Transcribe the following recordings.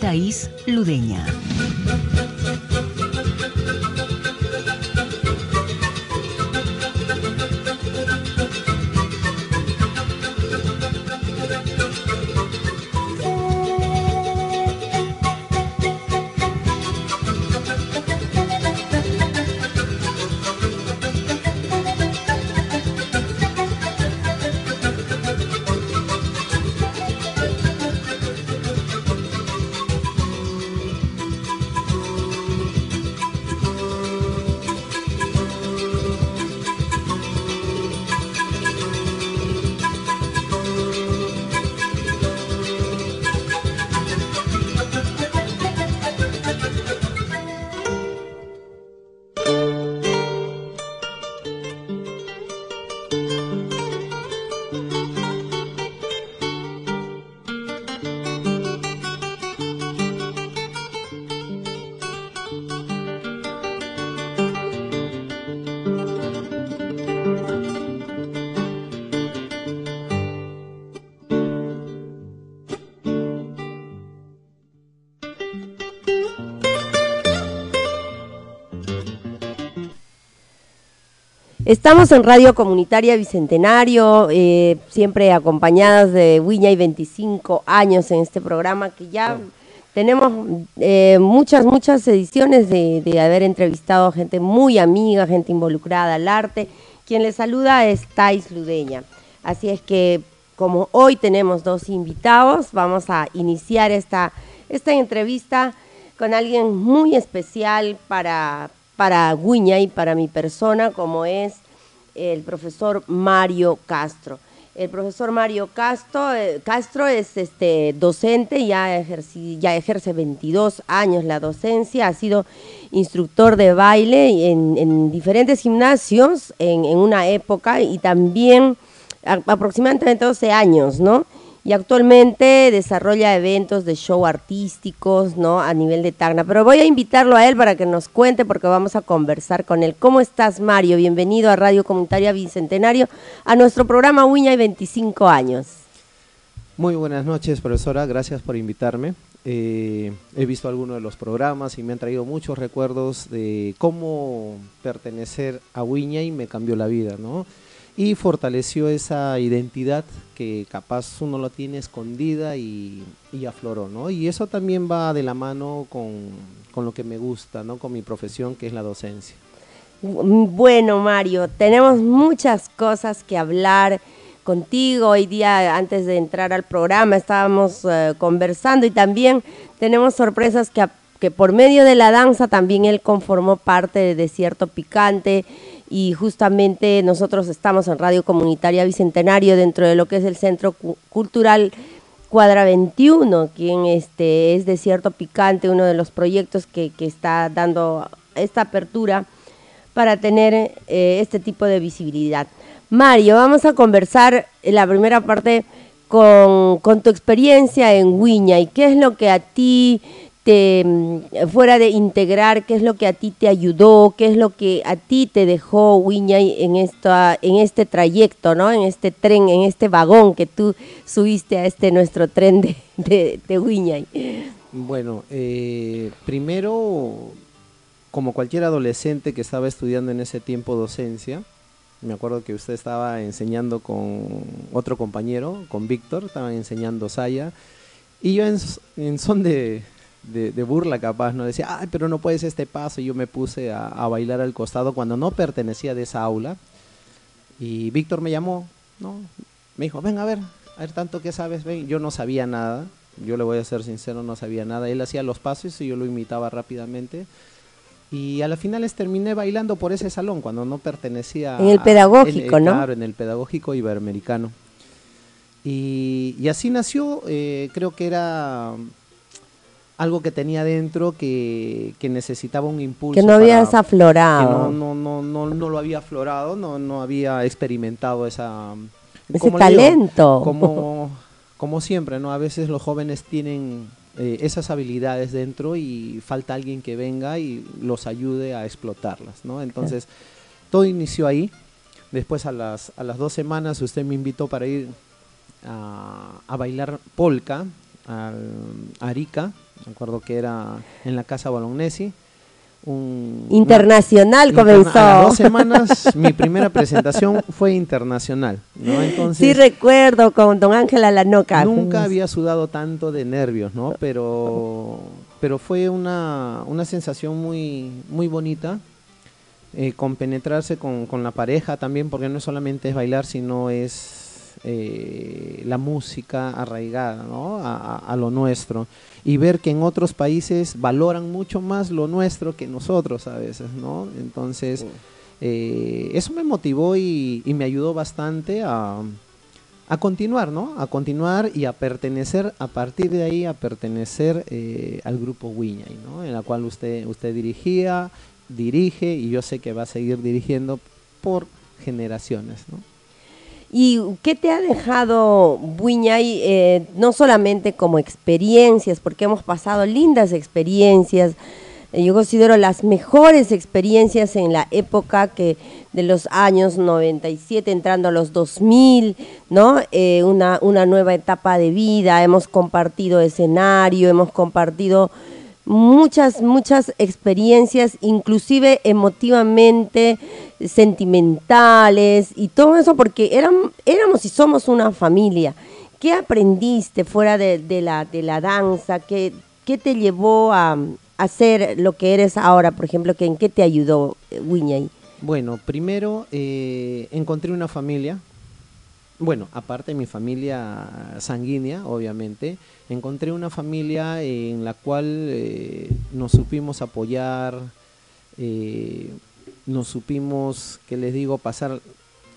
Thais Ludeña. Estamos en Radio Comunitaria Bicentenario, eh, siempre acompañadas de Wiña y 25 años en este programa que ya tenemos eh, muchas, muchas ediciones de, haber entrevistado a gente muy amiga, gente involucrada al arte. Quien les saluda es Thais Ludeña. Así es que como hoy tenemos dos invitados, vamos a iniciar esta, esta entrevista con alguien muy especial para, para Guiña y para mi persona, como es el profesor Mario Castro. El profesor Mario Castro, eh, Castro es este, docente, ya, ya ejerce 22 años la docencia, ha sido instructor de baile en, diferentes gimnasios en, una época y también aproximadamente 12 años, ¿no? Y actualmente desarrolla eventos de show artísticos, ¿no? A nivel de Tacna. Pero voy a invitarlo a él para que nos cuente porque vamos a conversar con él. ¿Cómo estás, Mario? Bienvenido a Radio Comunitaria Bicentenario, a nuestro programa Uña y 25 años. Muy buenas noches, profesora. Gracias por invitarme. Eh, he visto algunos de los programas y me han traído muchos recuerdos de cómo pertenecer a Uña y me cambió la vida, ¿no? Y fortaleció esa identidad que capaz uno lo tiene escondida y, afloró, ¿no? Y eso también va de la mano con, lo que me gusta, ¿no? Con mi profesión, que es la docencia. Bueno, Mario, tenemos muchas cosas que hablar contigo. Hoy día, antes de entrar al programa, estábamos eh, conversando y también tenemos sorpresas que, que por medio de la danza también él conformó parte de Desierto Picante y justamente nosotros estamos en Radio Comunitaria Bicentenario dentro de lo que es el Centro Cultural Cuadra 21, quien este, es Desierto Picante, uno de los proyectos que, está dando esta apertura para tener eh, este tipo de visibilidad. Mario, vamos a conversar en la primera parte con, con tu experiencia en Wiña y qué es lo que a ti te, mm, fuera de integrar, qué es lo que a ti te ayudó, qué es lo que a ti te dejó Wiñay en, esta, en este trayecto, ¿no? En este tren, en este vagón que tú subiste a este nuestro tren de, de, de Bueno, eh, primero, como cualquier adolescente que estaba estudiando en ese tiempo docencia, me acuerdo que usted estaba enseñando con otro compañero, con Víctor, estaban enseñando Saya, y yo en son de, de, burla capaz, ¿no? Decía, ay, pero no puedes este paso. Y yo me puse a, bailar al costado cuando no pertenecía de esa aula. Y Víctor me llamó, ¿no? Me dijo, ven a ver, a ver tanto que sabes, ven. Yo no sabía nada, yo le voy a ser sincero, no sabía nada. Él hacía los pasos y yo lo imitaba rápidamente. Y a las finales terminé bailando por ese salón cuando no pertenecía... En el pedagógico, ¿no? Claro, en el pedagógico iberoamericano. Y, y así nació, eh, creo que era algo que tenía dentro que, que necesitaba un impulso. Que no habías aflorado. Que no, no, no, no, no lo había aflorado, no, no había experimentado esa... Ese talento. como, como siempre, ¿no? A veces los jóvenes tienen eh, esas habilidades dentro y falta alguien que venga y los ayude a explotarlas, ¿no? Entonces, todo inició ahí. Después a las, a las dos semanas usted me invitó para ir a, a bailar polka a Arica, me acuerdo que era en la casa Bolognesi. Un, internacional comenzó. A las dos semanas mi primera presentación fue internacional, ¿no? Entonces, sí recuerdo con Don Ángela Lanoca. Nunca había sudado tanto de nervios, ¿no? Pero, pero fue una, una sensación muy, muy bonita. Eh, compenetrarse con, con la pareja también, porque no solamente es bailar, sino es eh, la música arraigada a, lo nuestro y ver que en otros países valoran mucho más lo nuestro que nosotros a veces, ¿no? Entonces, eh, eso me motivó y, me ayudó bastante a, a, continuar, ¿no? A continuar y a pertenecer, a partir de ahí, a pertenecer eh, al grupo Wiñay, ¿no? En la cual usted, usted dirigía, dirige y yo sé que va a seguir dirigiendo por generaciones, ¿no? ¿Y qué te ha dejado Buñay, eh, no solamente como experiencias, porque hemos pasado lindas experiencias, eh, yo considero las mejores experiencias en la época que de los años 97 entrando a los 2000, ¿no? Eh, una, una nueva etapa de vida, hemos compartido escenario, hemos compartido muchas, muchas experiencias, inclusive emotivamente, sentimentales y todo eso, porque éramos y somos una familia. ¿Qué aprendiste fuera de, la, de la danza? ¿Qué, ¿Qué, te llevó a, hacer lo que eres ahora, por ejemplo? ¿En qué te ayudó eh, Wiñay? Bueno, primero eh, encontré una familia, bueno, aparte de mi familia sanguínea, obviamente, encontré una familia en la cual eh, nos supimos apoyar, nos supimos, que les digo, pasar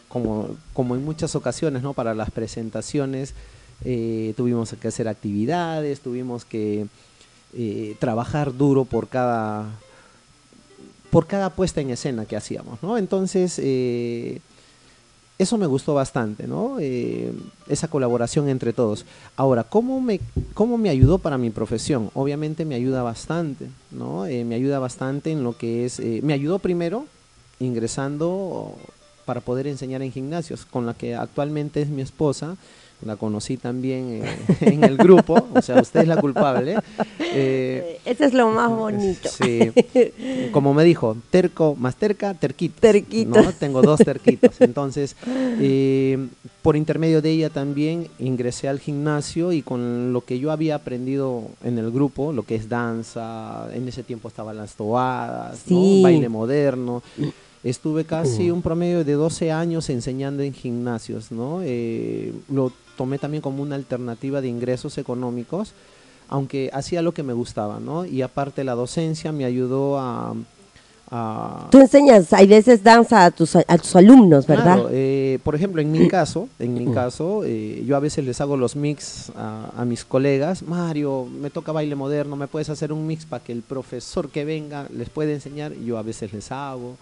como, como en muchas ocasiones, ¿no? Para las presentaciones eh, tuvimos que hacer actividades, tuvimos que trabajar duro por cada por cada puesta en escena que hacíamos, ¿no? Entonces eso me gustó bastante, ¿no? Eh, esa colaboración entre todos. Ahora, ¿cómo me, ¿cómo me ayudó para mi profesión? Obviamente me ayuda bastante, ¿no? Eh, me ayuda bastante en lo que es... Eh, me ayudó primero ingresando para poder enseñar en gimnasios, con la que actualmente es mi esposa, la conocí también en el grupo, o sea, usted es la culpable. Eh, Eso es lo más bonito. Sí, como me dijo, terco más terca, terquito. Terquito. ¿no? Tengo dos terquitos. Entonces, eh, por intermedio de ella también ingresé al gimnasio y con lo que yo había aprendido en el grupo, lo que es danza, en ese tiempo estaban las toadas, baile moderno. Estuve casi un promedio de 12 años enseñando en gimnasios, ¿no? Eh, lo tomé también como una alternativa de ingresos económicos, aunque hacía lo que me gustaba, ¿no? Y aparte la docencia me ayudó a... Tú enseñas, hay veces danza a tus, a tus alumnos, ¿verdad? Claro, eh, por ejemplo, en mi caso, en mi caso, eh, yo a veces les hago los mix a, a, mis colegas. Mario, me toca baile moderno, ¿me puedes hacer un mix para que el profesor que venga les pueda enseñar? Yo a veces les hago.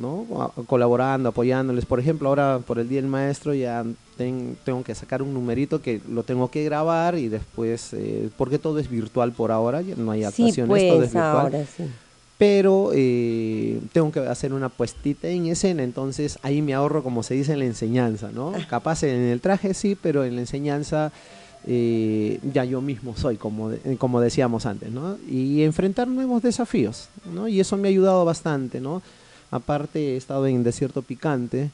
¿No? colaborando, apoyándoles. Por ejemplo, ahora por el Día del Maestro ya tengo que sacar un numerito que lo tengo que grabar y después, eh, porque todo es virtual por ahora, no hay actuaciones, pues, todo es virtual. Pero eh, tengo que hacer una puestita en escena, entonces ahí me ahorro, como se dice, en la enseñanza, ¿no? Capaz en el traje sí, pero en la enseñanza eh, ya yo mismo soy, como, como decíamos antes, ¿no? Y enfrentar nuevos desafíos, ¿no? Y eso me ha ayudado bastante, ¿no? Aparte he estado en Desierto Picante.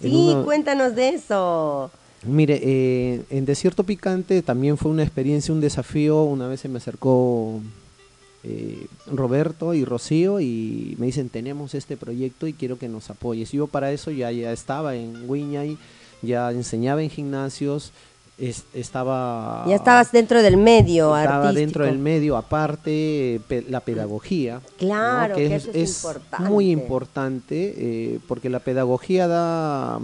Sí, cuéntanos de eso. Mire, eh, en Desierto Picante también fue una experiencia, un desafío. Una vez se me acercó eh, Roberto y Rocío y me dicen, tenemos este proyecto y quiero que nos apoyes. Yo para eso ya, ya estaba en Wiñay, ya enseñaba en gimnasios, estaba... Ya estabas dentro del medio Estaba dentro del medio, aparte la pedagogía. Claro, que, es, muy importante, eh, porque la pedagogía da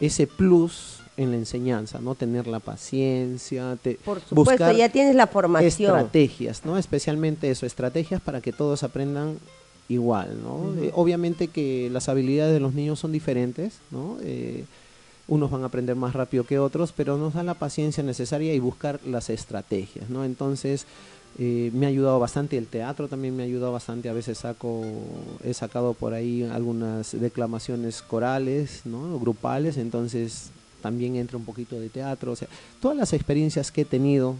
ese plus en la enseñanza, ¿no? Tener la paciencia, Por supuesto, ya tienes la formación. Estrategias, ¿no? Especialmente eso, estrategias para que todos aprendan igual, ¿no? Eh, obviamente que las habilidades de los niños son diferentes, ¿no? Eh, unos van a aprender más rápido que otros, pero nos da la paciencia necesaria y buscar las estrategias, ¿no? Entonces, eh, me ha ayudado bastante el teatro también me ha ayudado bastante a veces saco he sacado por ahí algunas declamaciones corales no grupales entonces también entra un poquito de teatro o sea todas las experiencias que he tenido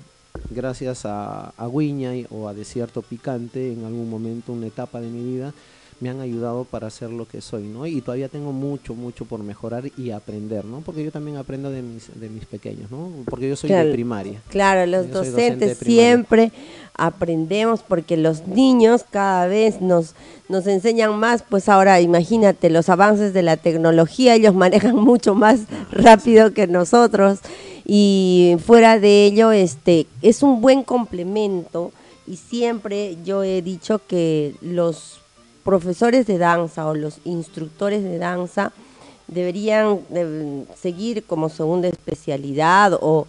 gracias a, a o a Desierto Picante en algún momento una etapa de mi vida me han ayudado para ser lo que soy, ¿no? Y todavía tengo mucho, mucho por mejorar y aprender, ¿no? Porque yo también aprendo de mis, de mis pequeños, ¿no? Porque yo soy de primaria. Claro, los docentes siempre aprendemos porque los niños cada vez nos, nos enseñan más, pues ahora imagínate los avances de la tecnología, ellos manejan mucho más rápido que nosotros y fuera de ello, este, es un buen complemento y siempre yo he dicho que los profesores de danza o los instructores de danza deberían seguir como segunda especialidad o,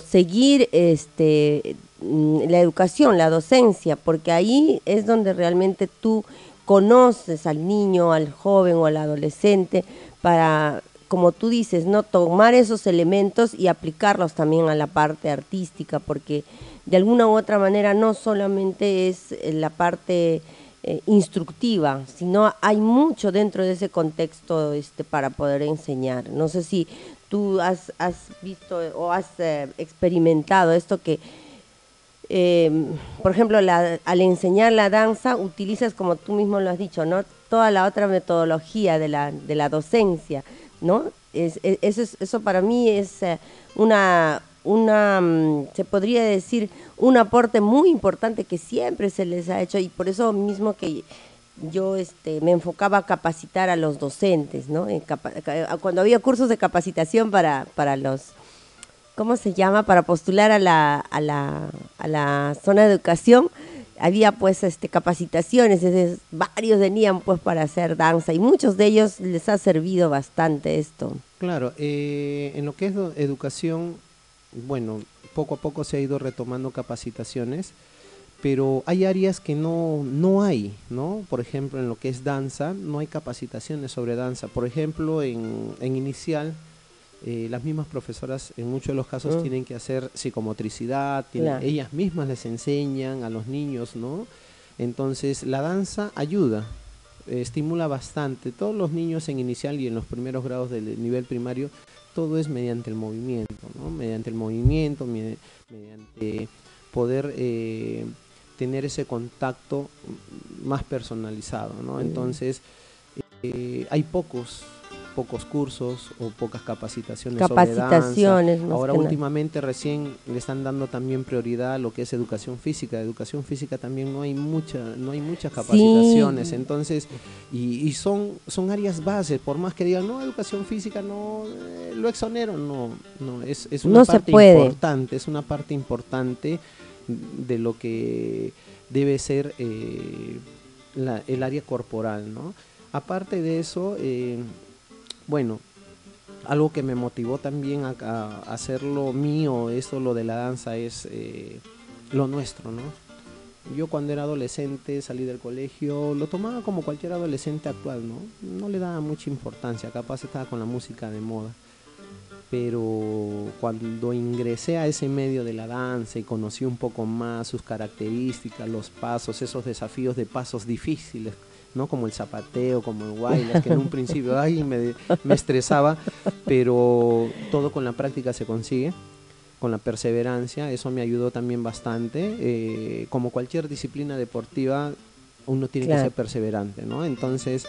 seguir este, mm, la educación, la docencia, porque ahí es donde realmente tú conoces al niño, al joven o al adolescente para, como tú dices, no tomar esos elementos y aplicarlos también a la parte artística, porque de alguna u otra manera no solamente es la parte eh, instructiva, sino hay mucho dentro de ese contexto este, para poder enseñar. No sé si tú has, visto o has eh, experimentado esto que, em, por ejemplo, al enseñar la danza utilizas, como tú mismo lo has dicho, ¿no? toda la otra metodología de la, de la docencia. ¿no? Es, eso, eso para mí es eh, una, una, mm, se podría decir, un aporte muy importante que siempre se les ha hecho y por eso mismo que yo este, me enfocaba a capacitar a los docentes, ¿no? cuando había cursos de capacitación para, para los, ¿cómo se llama? Para postular a la, a la, a la zona de educación, había pues este, capacitaciones, varios venían pues para hacer danza y muchos de ellos les ha servido bastante esto. Claro, eh, en lo que es educación bueno, poco a poco se ha ido retomando capacitaciones, pero hay áreas que no, no hay, ¿no? Por ejemplo, en lo que es danza, no hay capacitaciones sobre danza. Por ejemplo, en, en inicial, eh, las mismas profesoras en muchos de los casos ah. tienen que hacer psicomotricidad, ellas mismas les enseñan a los niños, ¿no? Entonces, la danza ayuda, estimula bastante. Todos los niños en inicial y en los primeros grados del nivel primario todo es mediante el movimiento, ¿no? mediante el movimiento, mediante poder eh, tener ese contacto más personalizado. ¿no? Entonces, eh, hay pocos pocos cursos o pocas capacitaciones, capacitaciones sobre danza. Ahora últimamente recién le están dando también prioridad a lo que es educación física. Educación física también no hay mucha, no hay muchas capacitaciones. Entonces, y, son, son áreas bases, por más que digan, no, educación física, no, eh, lo exonero, no, no, es, es una parte importante, es una parte importante de lo que debe ser eh, el área corporal, ¿no? Aparte de eso, eh, bueno, algo que me motivó también a, hacerlo mío, eso lo de la danza, es eh, lo nuestro, ¿no? Yo cuando era adolescente, salí del colegio, lo tomaba como cualquier adolescente actual, ¿no? No le daba mucha importancia, capaz estaba con la música de moda. Pero cuando ingresé a ese medio de la danza y conocí un poco más sus características, los pasos, esos desafíos de pasos difíciles, ¿no? Como el zapateo, como el baile, que en un principio ay, me, me estresaba, pero todo con la práctica se consigue con la perseverancia, eso me ayudó también bastante. Eh, como cualquier disciplina deportiva, uno tiene que ser perseverante, ¿no? Entonces,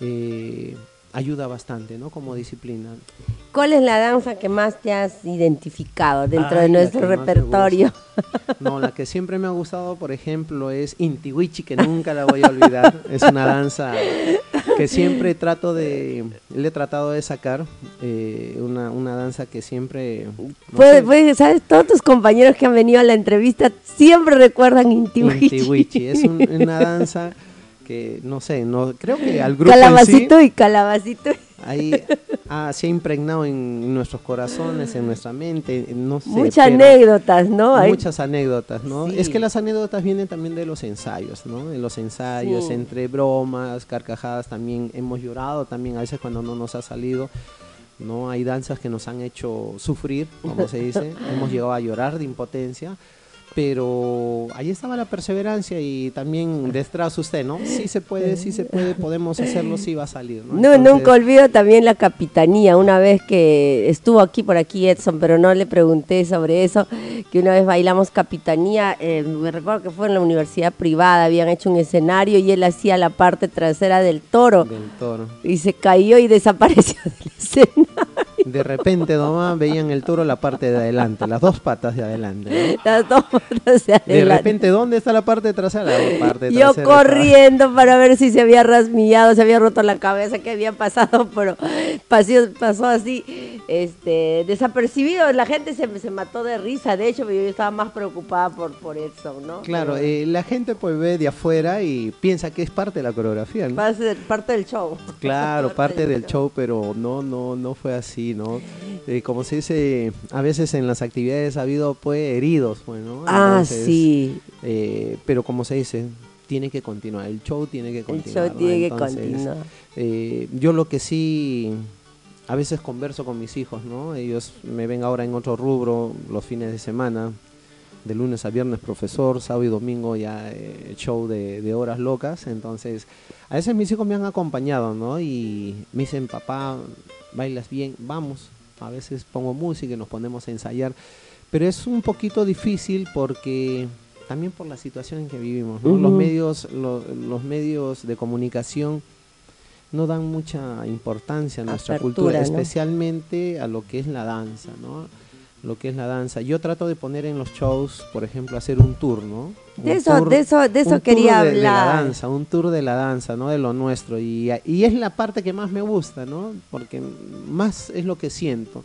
eh, ayuda bastante, ¿no? Como disciplina. ¿Cuál es la danza que más te has identificado dentro de nuestro repertorio? No, la que siempre me ha gustado, por ejemplo, es Intiwichi, que nunca la voy a olvidar. es una danza que siempre trato de, le he tratado de sacar, eh, una, una, danza que siempre... ¿sabes? Todos tus compañeros que han venido a la entrevista siempre recuerdan Intiwichi. Intiwichi, es una danza que no sé, no creo que al grupo Calabacito y calabacito. ahí ah, se ha impregnado en nuestros corazones, en nuestra mente, no sé. Muchas anécdotas, ¿no? Muchas anécdotas, ¿no? Es que las anécdotas vienen también de los ensayos, ¿no? En los ensayos, entre bromas, carcajadas, también hemos llorado también a veces cuando no nos ha salido. ¿no? Hay danzas que nos han hecho sufrir, como se dice, hemos llegado a llorar de impotencia, pero ahí estaba la perseverancia y también detrás usted, ¿no? Sí se puede, sí se puede, podemos hacerlo, sí va a salir, ¿no? No, nunca olvido también la capitanía, una vez que estuvo aquí por aquí Edson, pero no le pregunté sobre eso, que una vez bailamos capitanía, eh, me recuerdo que fue en la universidad privada, habían hecho un escenario y él hacía la parte trasera del toro. Del toro. Y se cayó y desapareció del escenario. De repente nomás veían el toro la parte de adelante, las dos patas de adelante. Las dos de repente, ¿dónde está la parte trasera? La parte Yo corriendo para ver si se había rasmillado, se había roto la cabeza, que había pasado, pero pasó, pasó así, este, desapercibido. La gente se, se mató de risa, de hecho, yo estaba más preocupada por, por eso, ¿no? Claro, eh, la gente pues ve de afuera y piensa que es parte de la coreografía, ¿no? Parte, parte del show. Claro, parte, del show, pero no, no, no fue así, ¿no? Eh, como se dice, a veces en las actividades ha habido pues heridos, bueno. Ah, sí. Eh, pero como se dice, tiene que continuar, el show tiene que continuar. El show tiene que continuar. Eh, yo lo que sí, a veces converso con mis hijos, ¿no? Ellos me ven ahora en otro rubro los fines de semana, de lunes a viernes profesor, sábado y domingo ya show de, de, horas locas, entonces a veces mis hijos me han acompañado, ¿no? Y me dicen, papá, bailas bien, vamos. A veces pongo música y nos ponemos a ensayar. Pero es un poquito difícil porque también por la situación en que vivimos, Los medios, los medios de comunicación no dan mucha importancia a nuestra cultura, especialmente a lo que es la danza, ¿no? lo que es la danza. Yo trato de poner en los shows, por ejemplo, hacer un tour, ¿no? de eso, de eso, de eso quería hablar. De la danza, un tour de la danza, ¿no? De lo nuestro. Y, y es la parte que más me gusta, ¿no? Porque más es lo que siento.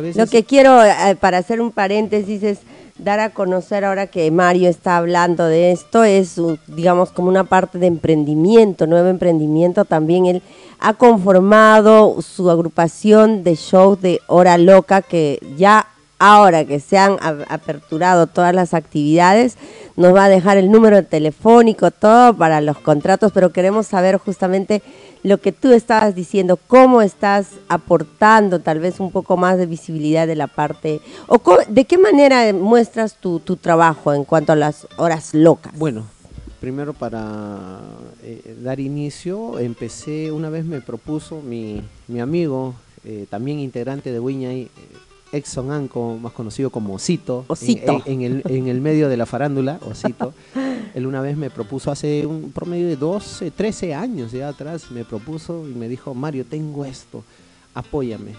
Lo que quiero, eh, para hacer un paréntesis, es dar a conocer ahora que Mario está hablando de esto, es, digamos, como una parte de emprendimiento, nuevo emprendimiento. También él ha conformado su agrupación de shows de Hora Loca, que ya ahora que se han aperturado todas las actividades, nos va a dejar el número telefónico, todo para los contratos, pero queremos saber justamente lo que tú estabas diciendo, cómo estás aportando tal vez un poco más de visibilidad de la parte, o de qué manera muestras tu, tu trabajo en cuanto a las horas locas. Bueno, primero para eh, dar inicio, empecé, una vez me propuso mi, mi amigo, eh, también integrante de Wiñay, eh, Exxon Anco, más conocido como Osito, En, el, en, el, medio de la farándula, Osito. Él una vez me propuso hace un promedio de 12, 13 años ya atrás, me propuso y me dijo, Mario, tengo esto, apóyame.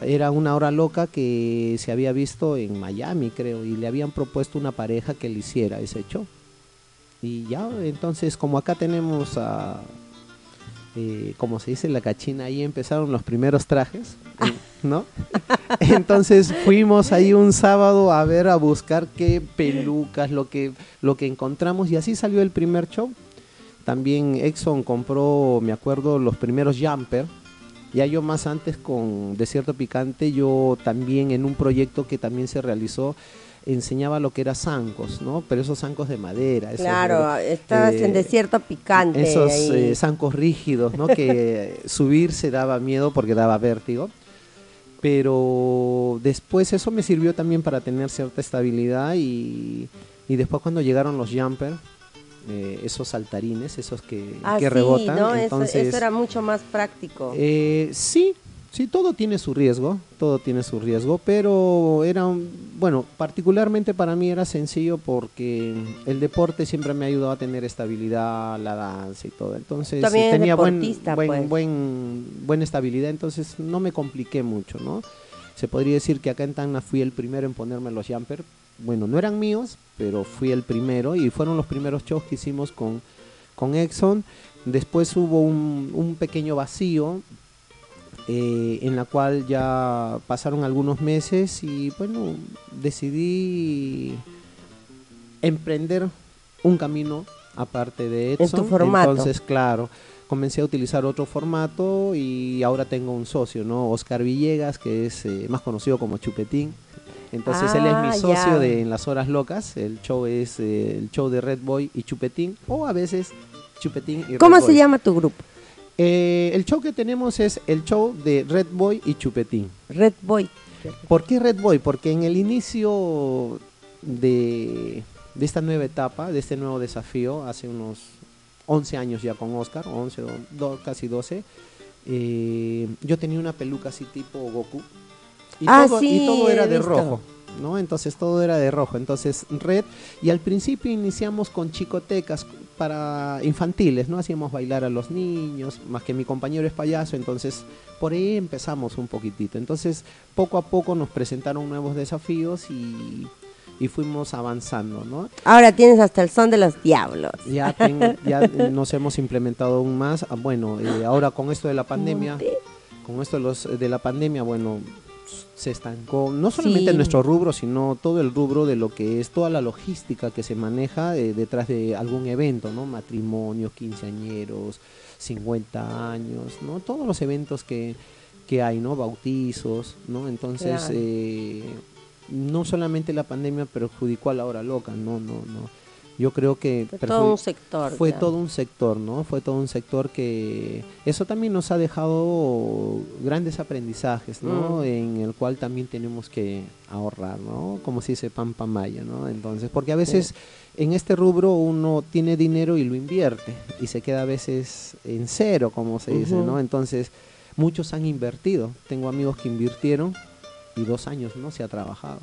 Era una hora loca que se había visto en Miami, creo, y le habían propuesto una pareja que le hiciera ese show. Y ya, entonces, como acá tenemos a, eh, como se dice, la cachina, ahí empezaron los primeros trajes, ¿no? Entonces fuimos ahí un sábado a ver, a buscar qué pelucas, lo que, lo que encontramos, y así salió el primer show. También Exxon compró, me acuerdo, los primeros jumper. Ya yo más antes con Desierto Picante, yo también en un proyecto que también se realizó, enseñaba lo que era zancos, ¿no? Pero esos zancos de madera. Claro, estabas en eh, desierto picante. Esos eh, zancos rígidos, ¿no? que subirse daba miedo porque daba vértigo. Pero después eso me sirvió también para tener cierta estabilidad y, y después cuando llegaron los jumper, eh, esos saltarines, esos que, ah, que rebotan. ¿no? Entonces, eso, era mucho más práctico. sí, Sí, todo tiene su riesgo, todo tiene su riesgo, pero era, bueno, particularmente para mí era sencillo porque el deporte siempre me ha ayudado a tener estabilidad, la danza y todo. Entonces tenía buen, buen, pues. buen, buena estabilidad, entonces no me compliqué mucho, ¿no? Se podría decir que acá en Tacna fui el primero en ponerme los jumper. Bueno, no eran míos, pero fui el primero y fueron los primeros shows que hicimos con, con Exxon. Después hubo un, un pequeño vacío eh, en la cual ya pasaron algunos meses y bueno, decidí emprender un camino aparte de Edson. En tu formato. Entonces, claro, comencé a utilizar otro formato y ahora tengo un socio, ¿no? Oscar Villegas, que es eh, más conocido como Chupetín. Entonces él es Ah, mi socio ya. de En las Horas Locas. El show es eh, el show de Red Boy y Chupetín, o a veces Chupetín y Red ¿Cómo se Boy. llama tu grupo? Eh, el show que tenemos es el show de Red Boy y Chupetín. Red Boy. ¿Por qué Red Boy? Porque en el inicio de, de esta nueva etapa, de este nuevo desafío, hace unos 11 años ya con Oscar, 11, o do- casi 12, eh, yo tenía una peluca así tipo Goku. Y, Ah, todo, sí, y todo era de rojo. ¿no? Entonces todo era de rojo. Entonces red. Y al principio iniciamos con chicotecas para infantiles, ¿no? Hacíamos bailar a los niños, más que mi compañero es payaso, entonces por ahí empezamos un poquitito. Entonces poco a poco nos presentaron nuevos desafíos y, y fuimos avanzando, ¿no? Ahora tienes hasta el son de los diablos. Ya, tengo- ya nos hemos implementado aún más. Ah, Bueno, eh, ahora con esto de la pandemia, con esto de, los, de la pandemia, bueno, se estancó no solamente Sí. nuestro rubro, sino todo el rubro de lo que es toda la logística que se maneja eh, detrás de algún evento, ¿no? Matrimonios, quinceañeros, 50 años, ¿no? Todos los eventos que, que hay, ¿no? Bautizos, ¿no? Entonces, Claro. eh, no solamente la pandemia perjudicó a la hora loca, no, no, no. Yo creo que Fue todo un sector. fue todo un sector, ¿no? Fue todo un sector que eso también nos ha dejado grandes aprendizajes, ¿no? Mm. En el cual también tenemos que ahorrar, ¿no? Como se dice pan maya, ¿no? Entonces, porque a veces en este rubro uno tiene dinero y lo invierte y se queda a veces en cero, como se dice. ¿no? Entonces, muchos han invertido. Tengo amigos que invirtieron y dos años no se ha trabajado.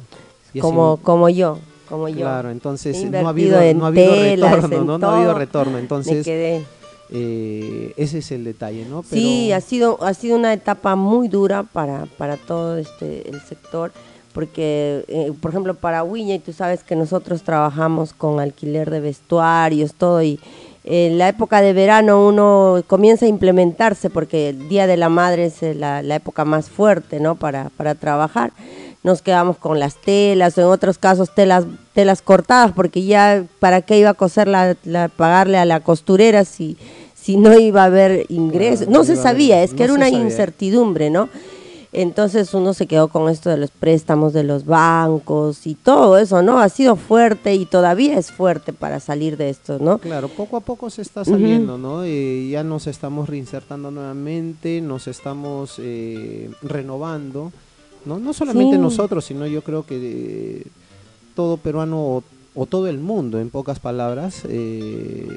Y Como, sido- como yo. Como yo. Claro, entonces no ha habido, no ha habido telas, retorno, ¿no? No ha habido retorno. Entonces, eh, ese es el detalle, ¿no? Pero, Sí, ha sido, ha sido una etapa muy dura para, para todo este el sector, porque, eh, por ejemplo, para y tú sabes que nosotros trabajamos con alquiler de vestuarios, todo, y en la época de verano uno comienza a implementarse, porque el Día de la Madre es eh, la, la época más fuerte, ¿no?, para, para trabajar. Nos quedamos con las telas, o en otros casos telas telas cortadas, porque ya, ¿para qué iba a coser la, la- pagarle a la costurera si si no iba a haber ingresos. No no se sabía, es que no era una sabía. incertidumbre, ¿no? Entonces uno se quedó con esto de los préstamos de los bancos y todo eso, ¿no? Ha sido fuerte y todavía es fuerte para salir de esto, ¿no? Claro, poco a poco se está saliendo, ¿no? Eh, ya nos estamos reinsertando nuevamente, nos estamos eh, renovando, ¿no? No solamente Sí. nosotros, sino yo creo que eh, todo peruano o, o todo el mundo, en pocas palabras, eh,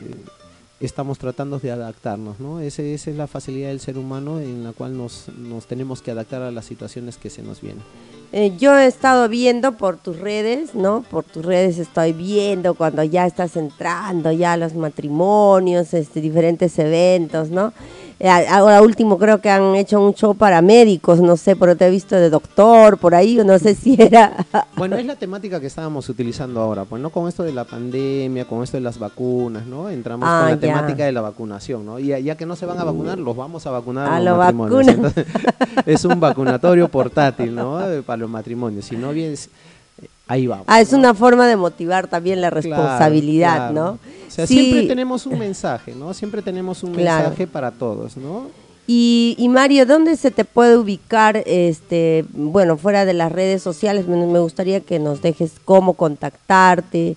estamos tratando de adaptarnos, ¿no? Ese- esa es la facilidad del ser humano en la cual nos, nos tenemos que adaptar a las situaciones que se nos vienen. Eh, yo he estado viendo por tus redes, ¿no? Por tus redes estoy viendo cuando ya estás entrando ya a los matrimonios, este, diferentes eventos, ¿no? Eh, ahora último creo que han hecho un show para médicos, no sé, pero te he visto de doctor por ahí, no sé si era... Bueno, es la temática que estábamos utilizando ahora, pues no con esto de la pandemia, con esto de las vacunas, ¿no? Entramos Ah, con la ya. temática de la vacunación, ¿no? Y ya, que no se van a vacunar, los vamos a vacunar A los lo matrimonios. Entonces, es un vacunatorio portátil, ¿no? Eh, Para los matrimonios. Si no vienes, eh, ahí vamos. Ah, es ¿no? una forma de motivar también la Claro, responsabilidad, claro. ¿no? O sea, Sí. siempre tenemos un mensaje, ¿no? Siempre tenemos un Claro. mensaje para todos, ¿no? Y, y Mario, ¿dónde se te puede ubicar, este, bueno, fuera de las redes sociales? Me, me gustaría que nos dejes cómo contactarte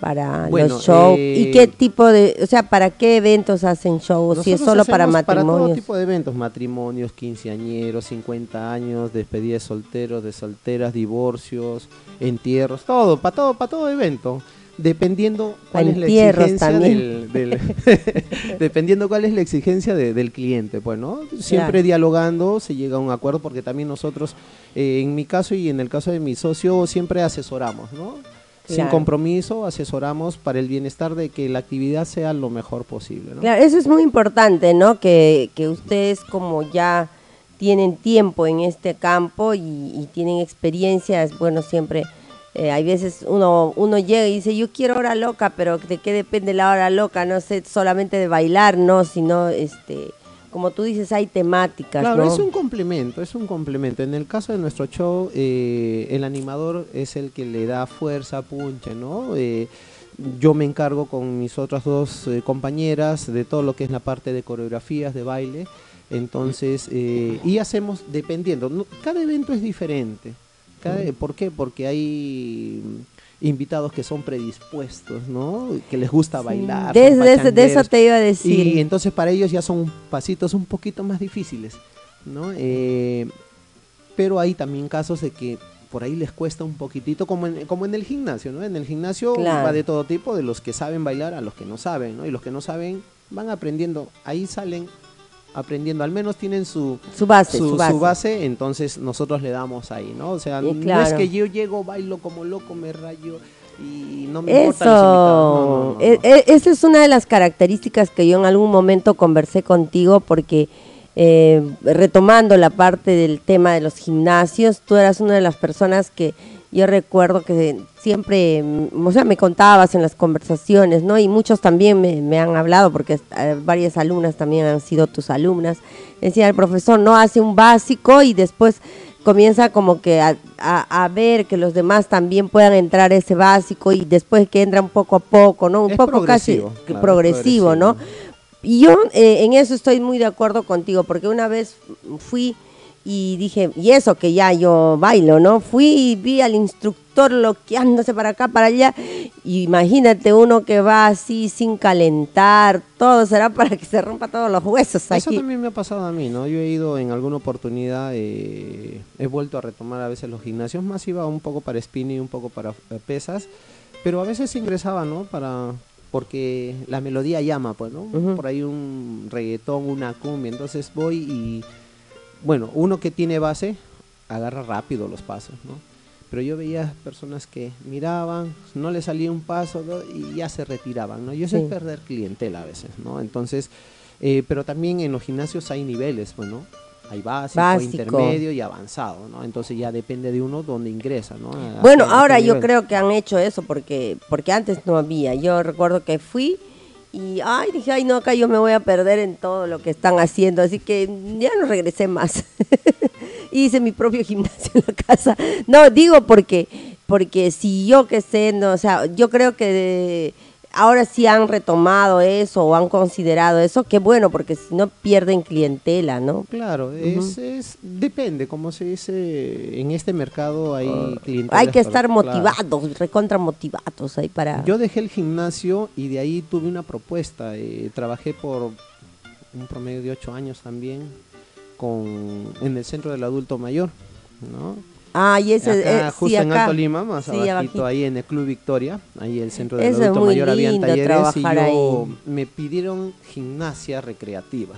para Bueno, los shows eh, y qué tipo de, o sea, para qué eventos hacen shows, si es solo para hacemos Para todo matrimonios. tipo de eventos, matrimonios, quinceañeros, 50 años, despedidas de solteros, de solteras, divorcios, entierros, todo, para todo, para todo evento. Dependiendo cuál es la exigencia del, del- dependiendo cuál es la exigencia de- del cliente, pues, ¿no? Siempre Claro. dialogando se llega a un acuerdo porque también nosotros, eh, en mi caso y en el caso de mi socio, siempre asesoramos, ¿no? Sin compromiso, asesoramos para el bienestar de que la actividad sea lo mejor posible, ¿no? Claro, eso es muy importante, ¿no? Que, que ustedes como ya tienen tiempo en este campo y, y tienen experiencia, es bueno siempre, eh, hay veces uno, uno llega y dice, yo quiero hora loca, pero ¿de qué depende la hora loca? No sé, solamente de bailar, ¿no? Sino, este, como tú dices, hay temáticas, Claro, ¿no? es un complemento, es un complemento. En el caso de nuestro show, eh, el animador es el que le da fuerza, punche, ¿no? Eh, yo me encargo con mis otras dos eh, compañeras de todo lo que es la parte de coreografías, de baile. Entonces, eh, y hacemos dependiendo. Cada evento es diferente. ¿Por qué? Porque hay invitados que son predispuestos, ¿no? Que les gusta bailar. Desde de eso te iba a decir. Y entonces para ellos ya son pasitos un poquito más difíciles, ¿no? Eh, pero hay también casos de que por ahí les cuesta un poquitito, como en, como en el gimnasio, ¿no? En el gimnasio va de todo tipo, de los que saben bailar a los que no saben, ¿no? Y los que no saben van aprendiendo, ahí salen aprendiendo, al menos tienen su, su, base, su, base. entonces nosotros le damos ahí, ¿no? O sea, no es que yo llego, bailo como loco, me rayo y no me Eso, no, e, e, esa es una de las características que yo en algún momento conversé contigo porque eh, retomando la parte del tema de los gimnasios, tú eras una de las personas que yo recuerdo que siempre, mm, o sea, me contabas en las conversaciones, ¿no? Y muchos también me, han hablado, porque eh, varias alumnas también han sido tus alumnas. Decía, el profesor no hace un básico y después comienza como que a, ver que los demás también puedan entrar ese básico y después que entran poco a poco, ¿no? Un poco casi progresivo, ¿no? Y yo eh, en eso estoy muy de acuerdo contigo, porque una vez fui y dije, y eso que ya yo bailo, ¿no? Fui y vi al instructor loqueándose para acá, para allá, imagínate uno que va así sin calentar, todo será para que se rompa todos los huesos. Eso también me ha pasado a mí, ¿no? Yo he ido en alguna oportunidad, eh, he vuelto a retomar a veces los gimnasios, más iba un poco para spinning, un poco para eh, pesas, pero a veces ingresaba, ¿no? Para porque la melodía llama, pues, ¿no? Por ahí un reggaetón, una cumbia, entonces voy y, bueno, uno que tiene base, agarra rápido los pasos, ¿no? Pero yo veía personas que miraban, no le salía un paso y ya se retiraban, ¿no? Y eso es perder clientela a veces, ¿no? Entonces, eh, pero también en los gimnasios hay niveles, pues, ¿no? hay básico, intermedio y avanzado, ¿no? Entonces ya depende de uno dónde ingresa, ¿no? bueno, ahora yo creo que han hecho eso porque porque antes no había. Yo recuerdo que fui y ay, dije, ay, no, acá yo me voy a perder en todo lo que están haciendo, así que ya no regresé más. Hice mi propio gimnasio en la casa. No, digo porque porque si yo que sé, no, o sea, yo creo que ahora sí han retomado eso o han considerado eso, qué bueno, porque si no pierden clientela, ¿no? Claro, es, depende, como se dice, en este mercado hay uh, clientela. Hay que estar motivados, recontra motivados ahí para... Yo dejé el gimnasio y de ahí tuve una propuesta, eh, trabajé por un promedio de ocho años también con, en el centro del adulto mayor, ¿no? Ah, y ese acá, eh, justo en Alto Lima, más abajito, ahí en el Club Victoria, ahí el centro del adulto mayor había talleres y yo me pidieron gimnasia recreativa.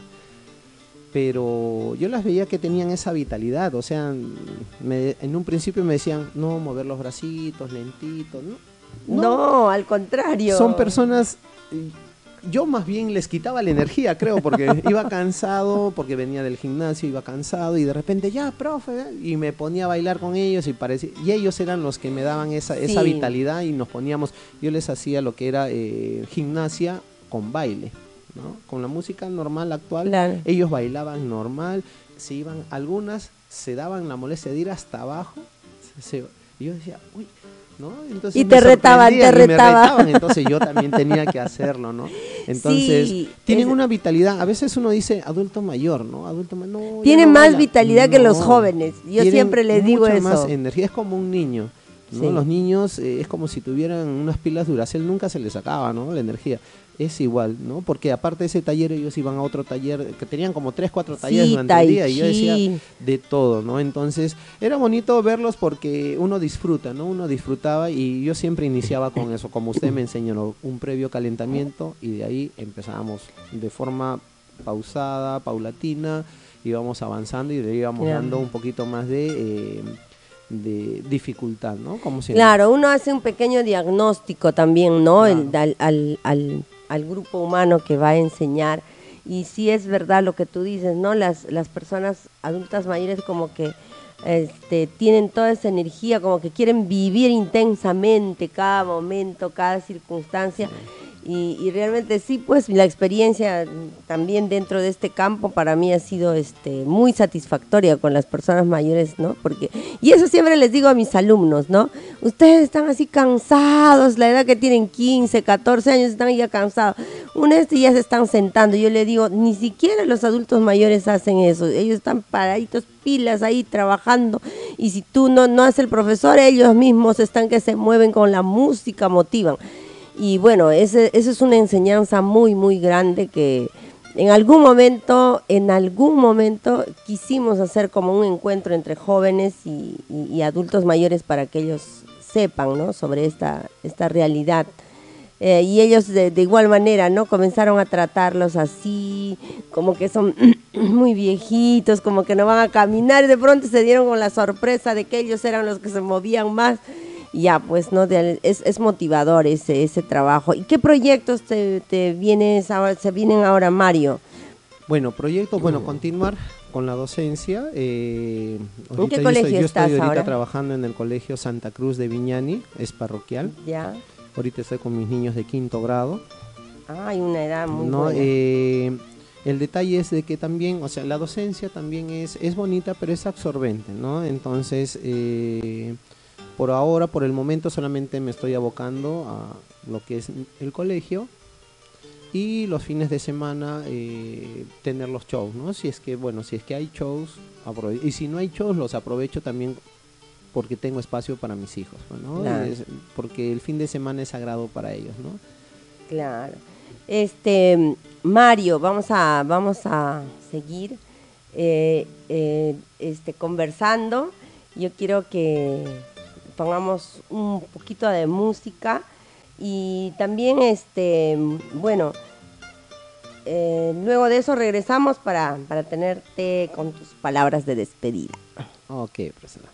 Pero yo las veía que tenían esa vitalidad, o sea, en un principio me decían, no, mover los bracitos, lentitos, ¿no? No, no al contrario. Son personas yo más bien les quitaba la energía, creo, porque iba cansado, porque venía del gimnasio, iba cansado y de repente, ya, profe, y me ponía a bailar con ellos y parecía, y ellos eran los que me daban esa, esa vitalidad y nos poníamos, yo les hacía lo que era eh, gimnasia con baile, ¿no? Con la música normal actual, ellos bailaban normal, se iban, algunas se daban la molestia de ir hasta abajo, y yo decía, uy, y te retaban, te retaban. Entonces yo también tenía que hacerlo, ¿no? Entonces, tienen una vitalidad. A veces uno dice adulto mayor, ¿no? Adulto no, Tienen más vitalidad que los jóvenes. Yo siempre les digo eso. más energía, es como un niño. Los niños eh, es como si tuvieran unas pilas Duracell, nunca se les acaba, ¿no? La energía es igual, ¿no? Porque aparte de ese taller ellos iban a otro taller, que tenían como tres, cuatro talleres durante el día y yo decía de todo, ¿no? Entonces era bonito verlos porque uno disfruta, ¿no? Uno disfrutaba y yo siempre iniciaba con eso, como usted me enseñó, un previo calentamiento y de ahí empezábamos de forma pausada, paulatina, íbamos avanzando y le íbamos dando un poquito más de... Eh, de dificultad, ¿no? Como claro, uno hace un pequeño diagnóstico también, ¿no? al, al, al grupo humano que va a enseñar. Y sí es verdad lo que tú dices, ¿no? Las, las personas adultas mayores como que este, tienen toda esa energía, como que quieren vivir intensamente cada momento, cada circunstancia. Y, realmente sí, pues la experiencia también dentro de este campo para mí ha sido este, muy satisfactoria con las personas mayores, ¿no? Porque, y eso siempre les digo a mis alumnos, ¿no? Ustedes están así cansados, la edad que tienen 15, 14 años, están ya cansados. Una vez ya se están sentando, yo le digo, ni siquiera los adultos mayores hacen eso, ellos están paraditos, pilas ahí trabajando, y si tú no, no haces el profesor, ellos mismos están que se mueven con la música, motivan. Y bueno, esa es una enseñanza muy, muy grande que en algún momento, en algún momento quisimos hacer como un encuentro entre jóvenes y, adultos mayores para que ellos sepan ¿no? sobre esta, esta realidad. Eh, y ellos de, de, igual manera, ¿no? Comenzaron a tratarlos así, como que son muy viejitos, como que no van a caminar, de pronto se dieron con la sorpresa de que ellos eran los que se movían más ya, pues, ¿no? es, es motivador ese, ese trabajo. ¿Y qué proyectos te, te vienes ahora, se vienen ahora, Mario? Bueno, proyectos, bueno, continuar con la docencia. Eh, ¿En qué colegio yo estás estoy ahorita trabajando en el colegio Santa Cruz de Viñani, es parroquial. Ya. Ahorita estoy con mis niños de quinto grado. Ah, hay una edad muy no, eh, el detalle es de que también, o sea, la docencia también es, es bonita, pero es absorbente, ¿no? Entonces, eh, por ahora, por el momento, solamente me estoy abocando a lo que es el colegio y los fines de semana eh, tener los shows, ¿no? Si es que, bueno, si es que hay shows, y si no hay shows, los aprovecho también porque tengo espacio para mis hijos, ¿no? porque el fin de semana es sagrado para ellos, ¿no? Claro. Este, Mario, vamos a, vamos a seguir eh, eh, este, conversando. Yo quiero que pongamos un poquito de música y también, este, bueno, eh, luego de eso regresamos para, para tenerte con tus palabras de despedida. Ok, profesora.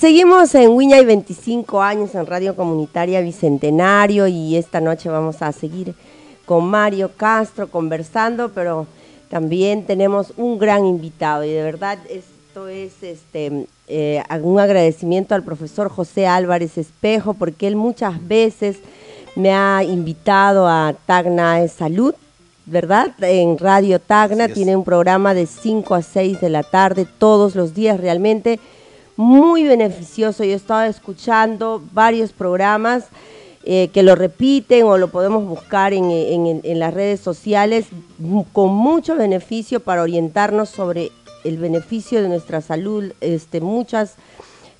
Seguimos en Wiña y 25 años en Radio Comunitaria Bicentenario y esta noche vamos a seguir con Mario Castro conversando, pero también tenemos un gran invitado y de verdad esto es este eh, un agradecimiento al profesor José Álvarez Espejo porque él muchas veces me ha invitado a Tagna Salud, ¿verdad? En Radio Tagna tiene un programa de 5 a 6 de la tarde todos los días realmente muy beneficioso. Yo estaba escuchando varios programas eh, que lo repiten o lo podemos buscar en, en, las redes sociales con mucho beneficio para orientarnos sobre el beneficio de nuestra salud. Este, muchas,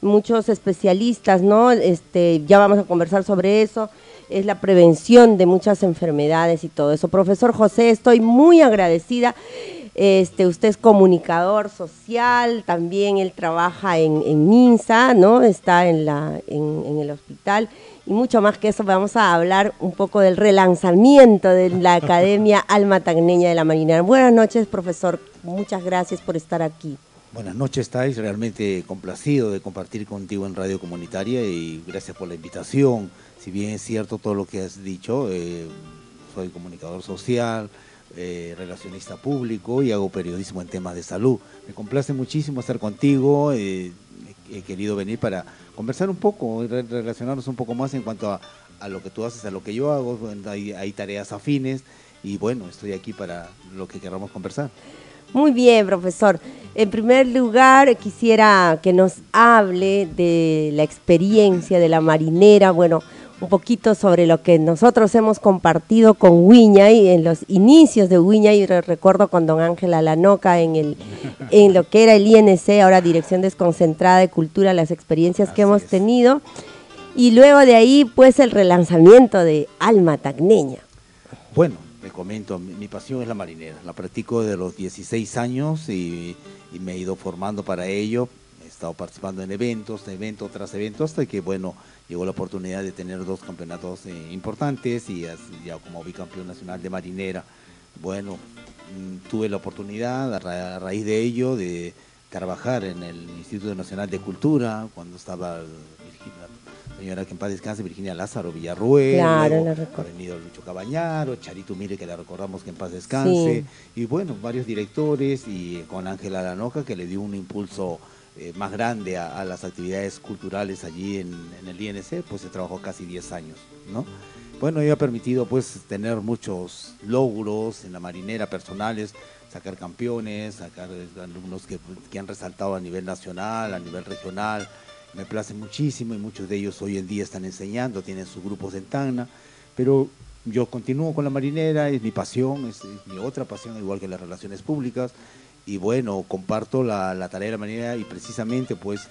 muchos especialistas, ¿no? Este, ya vamos a conversar sobre eso. Es la prevención de muchas enfermedades y todo eso. Profesor José, estoy muy agradecida. Este, usted es comunicador social, también él trabaja en, en MINSA, ¿no? Está en, la, en, el hospital. Y mucho más que eso, vamos a hablar un poco del relanzamiento de la Academia Alma Tagneña de la Marinera. Buenas noches, profesor. Muchas gracias por estar aquí. Buenas noches, estáis realmente complacido de compartir contigo en Radio Comunitaria y gracias por la invitación. Si bien es cierto todo lo que has dicho, eh, soy comunicador social, eh, relacionista público y hago periodismo en temas de salud. Me complace muchísimo estar contigo, eh, he querido venir para conversar un poco, relacionarnos un poco más en cuanto a, lo que tú haces, a lo que yo hago, hay, hay tareas afines y bueno, estoy aquí para lo que queramos conversar. Muy bien, profesor. En primer lugar, quisiera que nos hable de la experiencia de la marinera. Bueno, un poquito sobre lo que nosotros hemos compartido con y en los inicios de y recuerdo con don Ángela Lanoca en, el, en lo que era el INC, ahora Dirección Desconcentrada de Cultura, las experiencias que hemos tenido, y luego de ahí pues el relanzamiento de Alma Tacneña. Bueno, me comento, mi, pasión es la marinera, la practico desde los 16 años y, y me he ido formando para ello, estado participando en eventos, evento tras evento, hasta que bueno, llegó la oportunidad de tener dos campeonatos eh, importantes y ya como bicampeón nacional de marinera. Bueno, mm, tuve la oportunidad a, raíz de ello de trabajar en el Instituto Nacional de Cultura cuando estaba la señora que en paz descanse, Virginia Lázaro Villarruel, claro, ha venido Lucho Cabañaro, Charito Mire que la recordamos que en paz descanse, y bueno, varios directores y con Ángela Lanoca que le dio un impulso eh, más grande a, las actividades culturales allí en, el INC, pues se trabajó casi 10 años, ¿no? Bueno, ello ha permitido pues tener muchos logros en la marinera personales, sacar campeones, sacar alumnos que, que han resaltado a nivel nacional, a nivel regional, me place muchísimo y muchos de ellos hoy en día están enseñando, tienen sus grupos en Tacna, pero yo continúo con la marinera, es mi pasión, es, mi otra pasión, igual que las relaciones públicas, y bueno, comparto la, tarea de la marinera y precisamente pues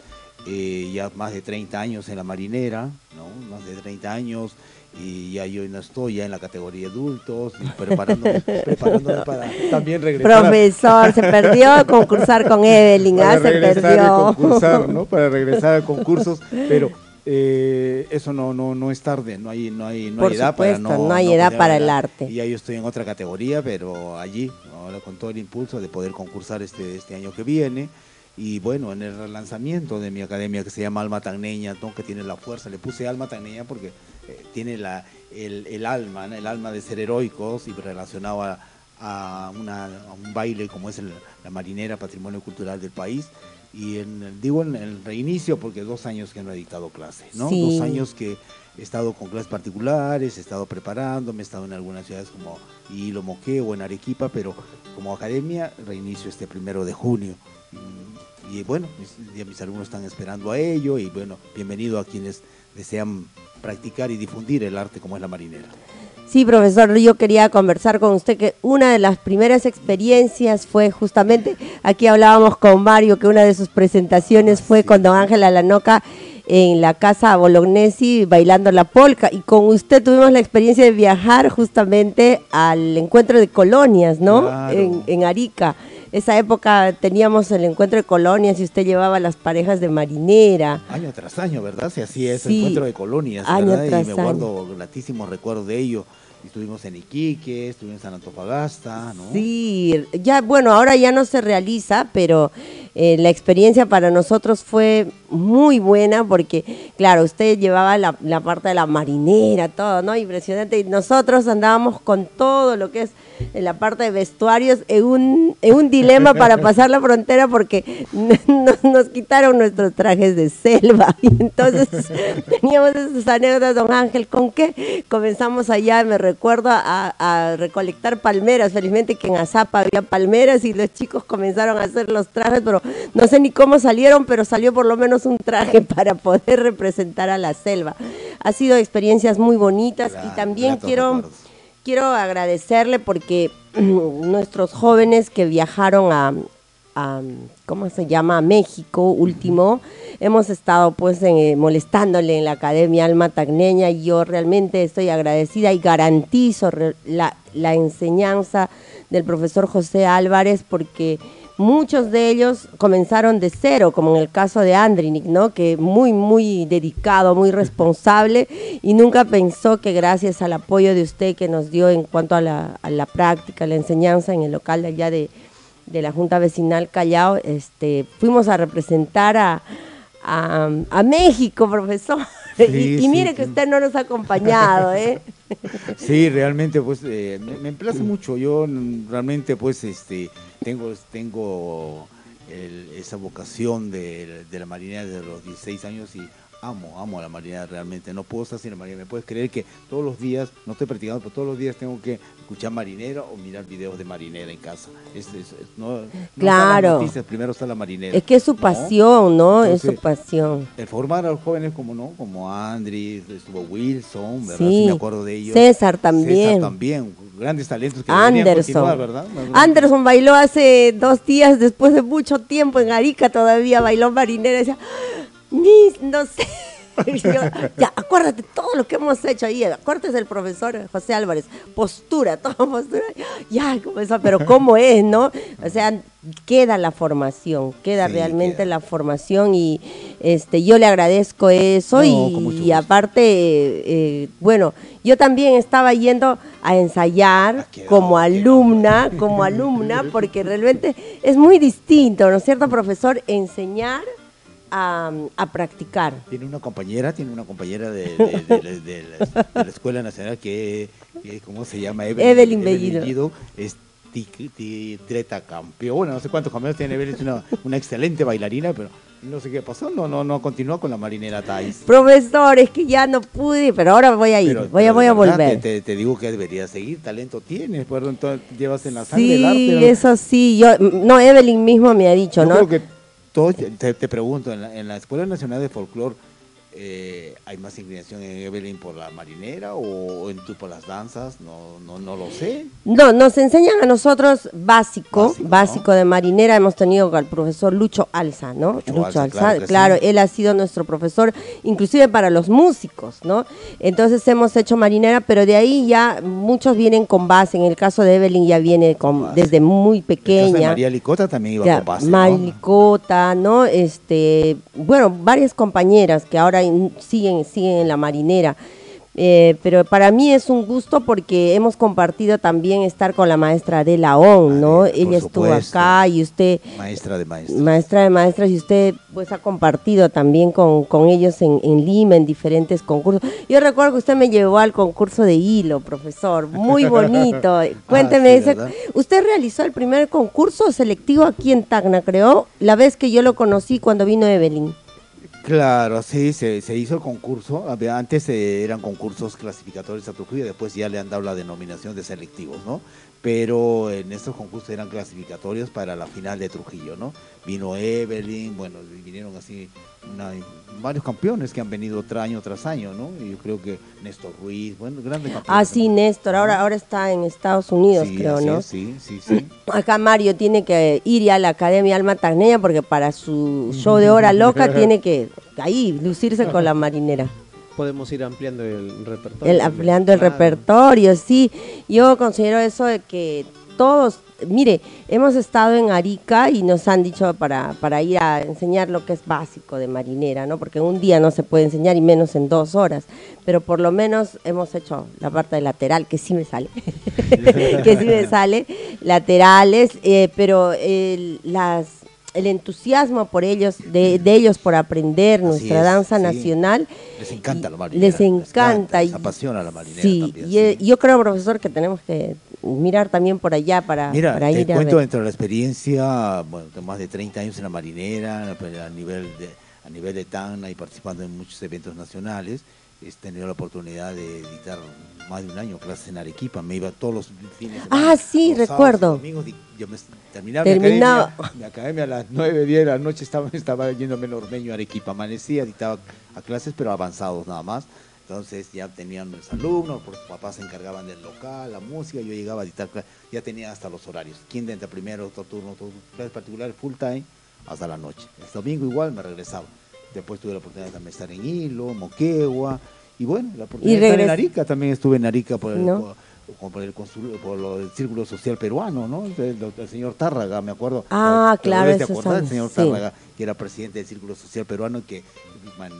eh, ya más de 30 años en la marinera, ¿no? Más de 30 años y ya yo no estoy ya en la categoría adultos y preparándome, preparándome para también regresar. Profesor, se perdió a concursar con Evelyn, para ¿ah? se perdió. concursar, ¿no? Para regresar a concursos, pero eh, eso no, no, no es tarde, no hay, no hay, no hay edad para no, no hay edad para el arte. Y yo estoy en otra categoría, pero allí, ahora con todo el impulso de poder concursar este, este año que viene. Y bueno, en el relanzamiento de mi academia que se llama Alma Tagneña, que tiene la fuerza, le puse Alma Tagneña porque eh, tiene la, el, el alma, el alma de ser heroicos y relacionado a, a, una, un baile como es la marinera, patrimonio cultural del país y en, digo en el reinicio porque dos años que no he dictado clase, ¿no? Dos años que he estado con clases particulares, he estado preparándome, he estado en algunas ciudades como Hilo, Moqueo o en Arequipa, pero como academia reinicio este primero de junio. Y, bueno, mis, mis alumnos están esperando a ello y bueno, bienvenido a quienes desean practicar y difundir el arte como es la marinera. Sí, profesor, yo quería conversar con usted que una de las primeras experiencias fue justamente, aquí hablábamos con Mario, que una de sus presentaciones fue con don Ángela Lanoca en la casa Bolognesi bailando la polca y con usted tuvimos la experiencia de viajar justamente al encuentro de colonias, ¿no? En, Arica. Esa época teníamos el encuentro de colonias y usted llevaba las parejas de marinera. Año tras año, ¿verdad? Se hacía ese encuentro de colonias, ¿verdad? y me guardo gratísimos recuerdos de ello. Estuvimos en Iquique, estuvimos en Antofagasta, ¿no? Sí, ya, bueno, ahora ya no se realiza, pero eh, la experiencia para nosotros fue muy buena porque, claro, usted llevaba la, la, parte de la marinera, todo, ¿no? Impresionante. Y nosotros andábamos con todo lo que es la parte de vestuarios en un, en un dilema para pasar la frontera porque nos, nos quitaron nuestros trajes de selva. Y entonces teníamos esas anécdotas, don Ángel, ¿con qué? Comenzamos allá, me recuerdo, a, a recolectar palmeras. Felizmente que en Azapa había palmeras y los chicos comenzaron a hacer los trajes, pero no sé ni cómo salieron, pero salió por lo menos un traje para poder representar a la selva. Ha sido experiencias muy bonitas y también quiero, quiero agradecerle porque nuestros jóvenes que viajaron a, a, ¿cómo se llama? A México último, hemos estado pues en, molestándole en la Academia Alma Tagneña y yo realmente estoy agradecida y garantizo la, la enseñanza del profesor José Álvarez porque muchos de ellos comenzaron de cero, como en el caso de Andrinik, ¿no? Que muy, muy dedicado, muy responsable y nunca pensó que gracias al apoyo de usted que nos dio en cuanto a la, a la práctica, la enseñanza en el local de allá de, la Junta Vecinal Callao, este, fuimos a representar a México, profesor. Sí, y, y, mire sí, que usted no nos ha acompañado, ¿eh? Sí, realmente, pues, eh, me, me place mucho. Yo realmente, pues, este, tengo, tengo el, esa vocación de, de, la marinera de los 16 años y amo, amo a la marinera realmente. No puedo estar sin la marinera. Me puedes creer que todos los días, no estoy practicando, pero todos los días tengo que escuchar marinera o mirar videos de marinera en casa. Es, es, no, claro. No noticias, primero está la marinera. Es que es su pasión, ¿no? Entonces, es su pasión. El formar a los jóvenes como no, como Andri, estuvo Wilson, ¿verdad? Sí. sí me acuerdo de ellos. César también. César también, grandes talentos que Anderson. ¿verdad? Anderson bailó hace dos días, después de mucho tiempo en Arica todavía, bailó marinera y decía, Mis, no sé. Yo, ya, acuérdate todo lo que hemos hecho ahí. Acuérdate del profesor José Álvarez. Postura, todo postura. Ya, comenzó, pero ¿cómo es, no? O sea, queda la formación, queda sí, realmente queda. la formación y este yo le agradezco eso no, y, y, aparte, eh, bueno, yo también estaba yendo a ensayar como alumna, como alumna, porque realmente es muy distinto, ¿no es cierto, profesor? Enseñar a, a, practicar. Tiene una compañera, tiene una compañera de, de, de, de la, la, Escuela Nacional que, que, ¿cómo se llama? Evelyn, Evelyn Bellido. Bellido. Es treta campeón, bueno, no sé cuántos campeones tiene Evelyn, es una, una excelente bailarina, pero no sé qué pasó, no, no, no continuó con la marinera Thais. Profesor, es que ya no pude, pero ahora voy a ir, pero, voy, pero voy a volver. Te, te, digo que debería seguir, talento tienes, pues entonces llevas en la sangre sí, el arte. Sí, eso sí, yo, no, Evelyn mismo me ha dicho, yo ¿no? Creo que te, te pregunto, en la, en la, Escuela Nacional de Folclore, eh, ¿hay más inclinación en Evelyn por la marinera o en tú por las danzas? No, no, no lo sé. No, nos enseñan a nosotros básico, básico, básico ¿no? de marinera. Hemos tenido al profesor Lucho Alza, ¿no? Lucho, Lucho Alza, Alza, claro, claro sí. él ha sido nuestro profesor, inclusive para los músicos, ¿no? Entonces hemos hecho marinera, pero de ahí ya muchos vienen con base. En el caso de Evelyn ya viene con, desde muy pequeña. María Licota también iba ya, con base. María ¿no? Licota, ¿no? Este, bueno, varias compañeras que ahora siguen, siguen en la marinera. Eh, pero para mí es un gusto porque hemos compartido también estar con la maestra de Laón, ¿no? Ay, Ella estuvo acá y usted... Maestra de maestras. Maestra de maestras y usted pues ha compartido también con, con ellos en, en, Lima en diferentes concursos. Yo recuerdo que usted me llevó al concurso de hilo, profesor, muy bonito. Cuénteme, ah, sí, ese, ¿usted realizó el primer concurso selectivo aquí en Tacna, creo? La vez que yo lo conocí cuando vino Evelyn. Claro, sí, se, hizo el concurso. Antes eh, eran concursos clasificatorios a Trujillo, después ya le han dado la denominación de selectivos, ¿no? Pero en estos concursos eran clasificatorios para la final de Trujillo, ¿no? Vino Evelyn, bueno, vinieron así una, varios campeones que han venido año tras año, ¿no? Y yo creo que Néstor Ruiz, bueno, grandes campeones. Ah, sí, Néstor, ahora, ahora está en Estados Unidos, sí, creo, ¿no? Es, sí, sí, sí. Acá Mario tiene que ir ya a la Academia Alma Tagneña porque para su show de hora loca tiene que ahí lucirse con la marinera podemos ir ampliando el repertorio. El, ampliando el claro. repertorio, sí. Yo considero eso de que todos, mire, hemos estado en Arica y nos han dicho para, para ir a enseñar lo que es básico de marinera, ¿no? Porque un día no se puede enseñar y menos en dos horas, pero por lo menos hemos hecho la parte de lateral, que sí me sale, que sí me sale, laterales, eh, pero eh, las el entusiasmo por ellos, de, de ellos por aprender nuestra es, danza sí. nacional. Les encanta la marinera. Les encanta. Les apasiona la marinera Sí, también. y, eh, sí. yo creo, profesor, que tenemos que mirar también por allá para, Mira, para te ir a cuento ver. dentro de la experiencia, bueno, de más de 30 años en la marinera, a nivel de, a nivel de Tacna y participando en muchos eventos nacionales, he tenido la oportunidad de dictar más de un año clases en Arequipa, me iba todos los fines de semana. Ah, sí, los sábados recuerdo. domingos, yo me, terminaba. Mi, academia, mi academia a las 9, 10 de la noche, estaba, estaba yéndome en Ormeño, Arequipa, amanecía, dictaba a clases, pero avanzados nada más. Entonces ya tenían los alumnos, porque sus papás se encargaban del local, la música, yo llegaba a dictar clases, ya tenía hasta los horarios. ¿Quién entra primero, otro turno, otro clases particulares, full time, hasta la noche. El domingo igual me regresaba. Después tuve la oportunidad de también estar en Hilo, Moquegua, y bueno, la oportunidad de estar en Arica, también estuve en Arica por el, ¿No? por, el consul- por lo del Círculo Social Peruano, ¿no? El, el señor Tárraga, me acuerdo. Ah, Te- te claro, debes de esos acordar, el años, señor sí. Tárraga, que era presidente del Círculo Social Peruano que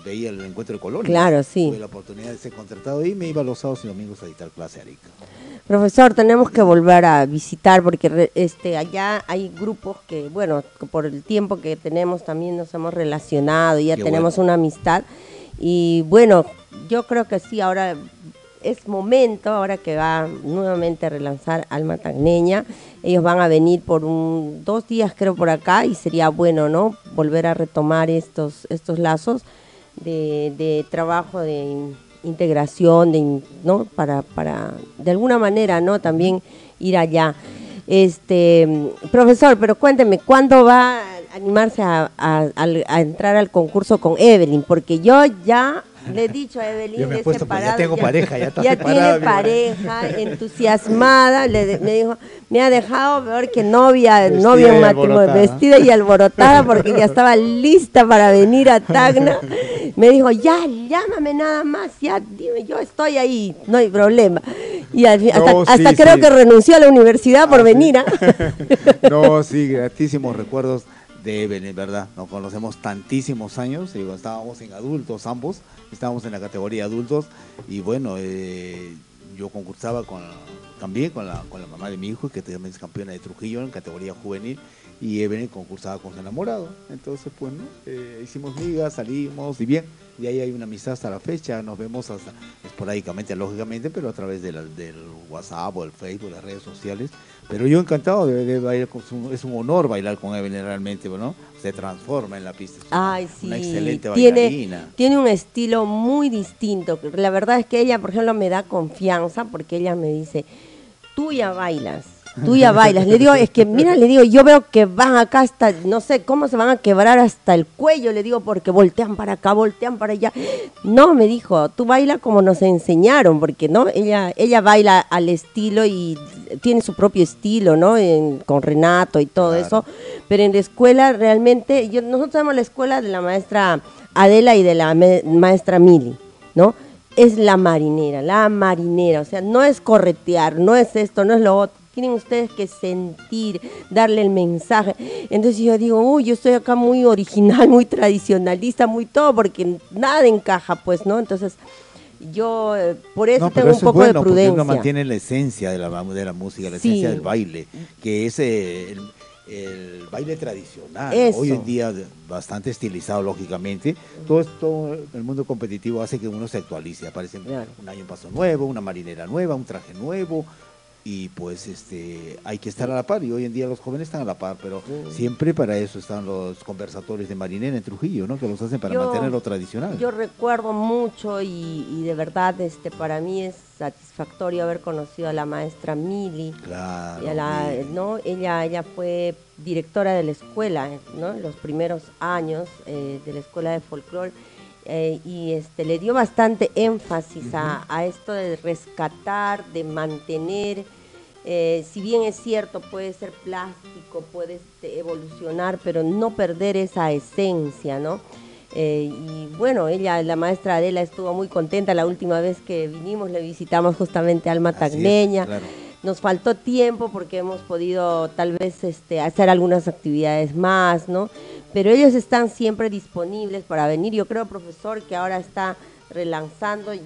veía el encuentro de colonias. Claro, sí. Tuve la oportunidad de ser contratado y me iba los sábados y domingos a dictar clase a Arica. Profesor, tenemos que volver a visitar porque este allá hay grupos que, bueno, por el tiempo que tenemos también nos hemos relacionado, ya Qué tenemos bueno. una amistad y bueno, yo creo que sí, ahora es momento, ahora que va nuevamente a relanzar Alma Tagneña, ellos van a venir por un, dos días creo por acá y sería bueno, ¿no? Volver a retomar estos, estos lazos de, trabajo de in- integración, de, ¿no? Para, para, de alguna manera, ¿no? También ir allá. Este, profesor, pero cuénteme, ¿cuándo va a animarse a, a entrar al concurso con Evelyn? Porque yo ya le he dicho a Evelyn, Ya me he puesto, pues, ya separado, tengo pareja, ya está ya separada, tiene madre. pareja, entusiasmada, le de- me dijo, me ha dejado peor que novia, Vestida novia en matrimonio, vestida y alborotada porque ya estaba lista para venir a Tacna. Me dijo, ya, llámame nada más, ya, dime, yo estoy ahí, no hay problema. Y al fin- hasta, No, sí, hasta creo que renunció a la universidad por Ah, venir. ¿ah? No, sí, gratísimos recuerdos de Evelyn, ¿verdad? Nos conocemos tantísimos años, digo, estábamos en adultos ambos, estábamos en la categoría adultos y bueno, eh, yo concursaba con, también con la, con la mamá de mi hijo, que también es campeona de Trujillo en categoría juvenil, y Evelyn concursaba con su enamorado. Entonces, pues, ¿no? Eh, hicimos migas, salimos y bien, y ahí hay una amistad hasta la fecha, nos vemos hasta esporádicamente, lógicamente, pero a través del WhatsApp o el Facebook, las redes sociales. Pero yo encantado de, de bailar con su- es un honor bailar con Evelyn realmente, ¿no? Se transforma en la pista. una- Ay, sí. Una excelente tiene, bailarina. tiene un estilo muy distinto. La verdad es que ella, por ejemplo, me da confianza porque ella me dice, tú ya bailas, tú ya bailas. Le digo, es que, mira, le digo, yo veo que van acá hasta, no sé cómo se van a quebrar hasta el cuello, le digo, porque voltean para acá, voltean para allá. No, me dijo, tú baila como nos enseñaron, porque no, ella, ella baila al estilo y tiene su propio estilo, ¿no? En- con Renato y todo Claro. eso. Pero en la escuela realmente, yo, nosotros tenemos la escuela de la maestra Adela y de la me- maestra Mili, ¿no? Es la marinera, la marinera, o sea, no es corretear, no es esto, no es lo otro. Tienen ustedes que sentir, darle el mensaje. Entonces yo digo, uy, yo estoy acá muy original, muy tradicionalista, muy todo, porque nada encaja, pues, ¿no? Entonces, yo eh, por eso No, tengo un eso es poco bueno, de porque prudencia. uno mantiene la esencia de la, de la música, la Sí. esencia del baile, que es eh, el, el baile tradicional. Eso. Hoy en día bastante estilizado, lógicamente. Todo esto, el mundo competitivo hace que uno se actualice. Aparece Claro. un año un paso nuevo, una marinera nueva, un traje nuevo. Y pues este hay que estar a la par. Y hoy en día los jóvenes están a la par, pero siempre para eso están los conversatorios de marinera en Trujillo, ¿no? Que los hacen para Yo- mantener lo tradicional. Yo recuerdo mucho y, y de verdad este para mí es satisfactorio haber conocido a la maestra Mili. Claro. Y a la- sí. ¿no? ella, ella fue directora de la escuela, ¿no? En los primeros años eh, de la escuela de folclore. eh, y este le dio bastante énfasis a, a esto de rescatar, de mantener, eh, si bien es cierto, puede ser plástico, puede este, evolucionar, pero no perder esa esencia, ¿no? Eh, y bueno, ella, la maestra Adela, estuvo muy contenta la última vez que vinimos, le visitamos justamente a Alma Así es, Tagneña. claro. Nos faltó tiempo porque hemos podido tal vez este, hacer algunas actividades más, ¿no? Pero ellos están siempre disponibles para venir. Yo creo, profesor, que ahora está relanzando y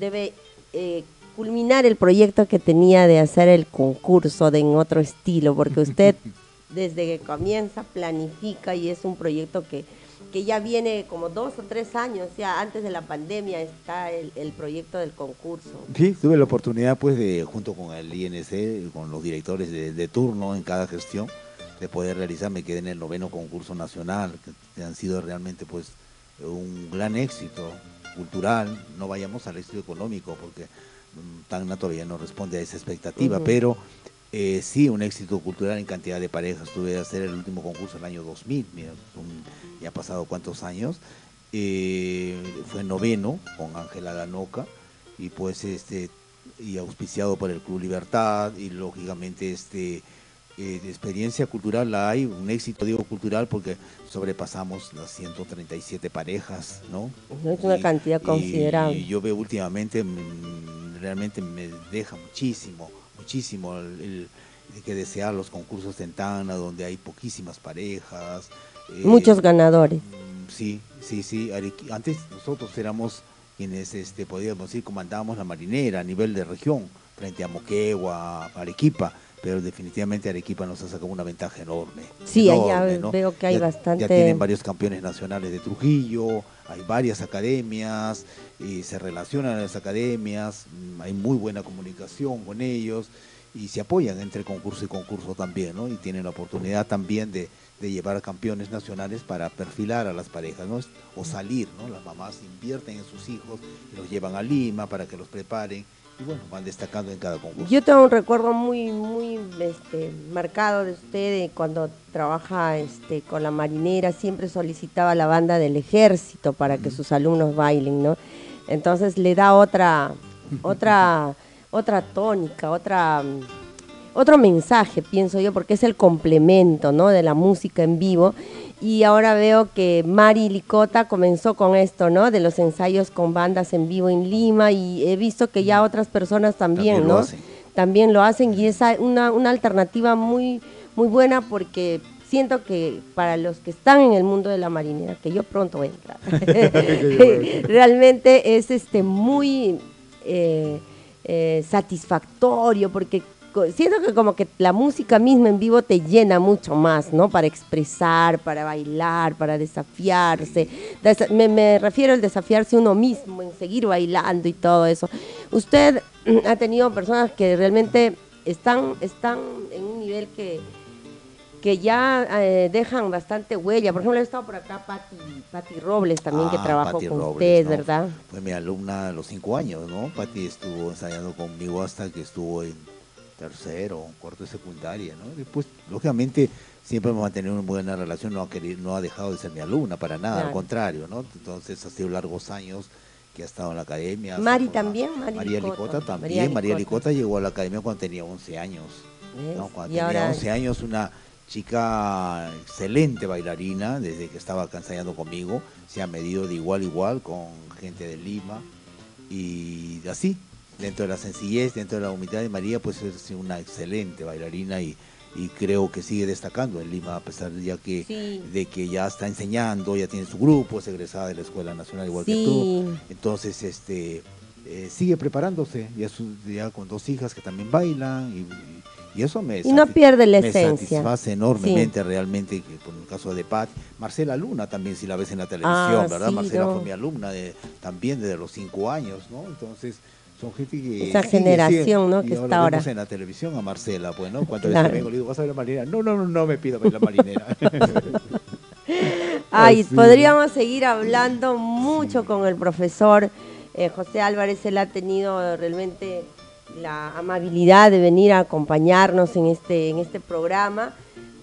debe eh, culminar el proyecto que tenía de hacer el concurso de en otro estilo, porque usted desde que comienza, planifica y es un proyecto que, que ya viene como dos o tres años, ya antes de la pandemia está el, el proyecto del concurso. Sí, tuve la oportunidad pues de, junto con el INC, con los directores de, de turno en cada gestión, de poder realizar, me quedé en el noveno concurso nacional, que han sido realmente pues un gran éxito cultural, no vayamos al éxito económico, porque Tacna todavía no responde a esa expectativa, pero eh, sí un éxito cultural en cantidad de parejas. Tuve que hacer el último concurso el año 2000, mira, un- ya ha pasado cuántos años. Eh, fue noveno con Ángela Lanoca y pues este y auspiciado por el Club Libertad y lógicamente este eh, de experiencia cultural la hay, un éxito digo cultural porque sobrepasamos las 137 parejas, ¿no? Es una cantidad considerable. Y yo veo últimamente, mm, realmente me deja muchísimo, muchísimo el, que desear los concursos en Tacna, donde hay poquísimas parejas. eh, Muchos ganadores. Mm, Sí, sí, sí. Antes nosotros éramos quienes, este, podríamos decir, comandábamos la marinera a nivel de región, frente a Moquegua, Arequipa, pero definitivamente Arequipa nos ha sacado una ventaja enorme. Sí, allá veo que hay Ya- bastante- Ya tienen varios campeones nacionales de Trujillo, hay varias academias, y se relacionan a las academias, mm, hay muy buena comunicación con ellos y se apoyan entre concurso y concurso también, ¿no? Y tienen la oportunidad también de, de llevar a campeones nacionales para perfilar a las parejas, ¿no? O salir, ¿no? Las mamás invierten en sus hijos y los llevan a Lima para que los preparen y bueno, van destacando en cada concurso. Yo tengo un recuerdo muy, muy este, marcado de usted cuando trabaja este, con la marinera, siempre solicitaba la banda del ejército para que sus alumnos bailen, ¿no? Entonces le da otra, otra, otra tónica, otra, otro mensaje, pienso yo, porque es el complemento, ¿no? De la música en vivo. Y ahora veo que Mari Licota comenzó con esto, ¿no? De los ensayos con bandas en vivo en Lima y he visto que ya otras personas también, También lo ¿no? hacen. También lo hacen y es una, una alternativa muy, muy buena porque siento que para los que están en el mundo de la marinera, que yo pronto voy a entrar, realmente es este muy eh, eh, satisfactorio porque siento que como que la música misma en vivo te llena mucho más, ¿no? Para expresar, para bailar, para desafiarse. Desa- me, me refiero al desafiarse uno mismo, en seguir bailando y todo eso. Usted ha tenido personas que realmente están, están en un nivel que, que ya eh, dejan bastante huella. Por ejemplo, he estado por acá Patti, Patti Robles también, que Ah, trabajó con Robles, usted, ¿no? ¿verdad? Fue mi alumna a los cinco años, ¿no? Patti estuvo ensayando conmigo hasta que estuvo en tercero, cuarto de secundaria, ¿no? Después, lógicamente, siempre hemos mantenido una buena relación, no ha, querido, no ha dejado de ser mi alumna para nada, Claro. al contrario, ¿no? Entonces, ha sido largos años que ha estado en la academia. Mari también. Mari María Licota. Licota también. María María Licota. Llegó a la academia cuando tenía 11 años. ¿no? Cuando tenía ahora 11 años, una chica excelente bailarina, desde que estaba ensayando conmigo, se ha medido de igual a igual con gente de Lima y así, dentro de la sencillez, dentro de la humildad de María, pues es una excelente bailarina y, y creo que sigue destacando en Lima, a pesar de ya que, Sí. de que ya está enseñando, ya tiene su grupo, es egresada de la Escuela Nacional igual que Sí. tú. Entonces, este eh, sigue preparándose, ya, su- ya con dos hijas que también bailan y, y- y eso me Y no pierde la me satisface enormemente realmente que con el caso de Pat, Marcela Luna también si la ves en la televisión, Ah, ¿verdad? sí, Marcela no. fue mi alumna de, también desde los cinco años, ¿no? Entonces son gente que Esa generación, sigue. ¿no? Que está ahora. en la televisión a Marcela, pues, ¿no? Cuando Claro. veces vengo le digo, ¿vas a ver la marinera? No, no, no, no me pida bailar marinera. Ay, Así. podríamos seguir hablando mucho con el profesor eh, José Álvarez. Él ha tenido realmente la amabilidad de venir a acompañarnos en este, en este programa,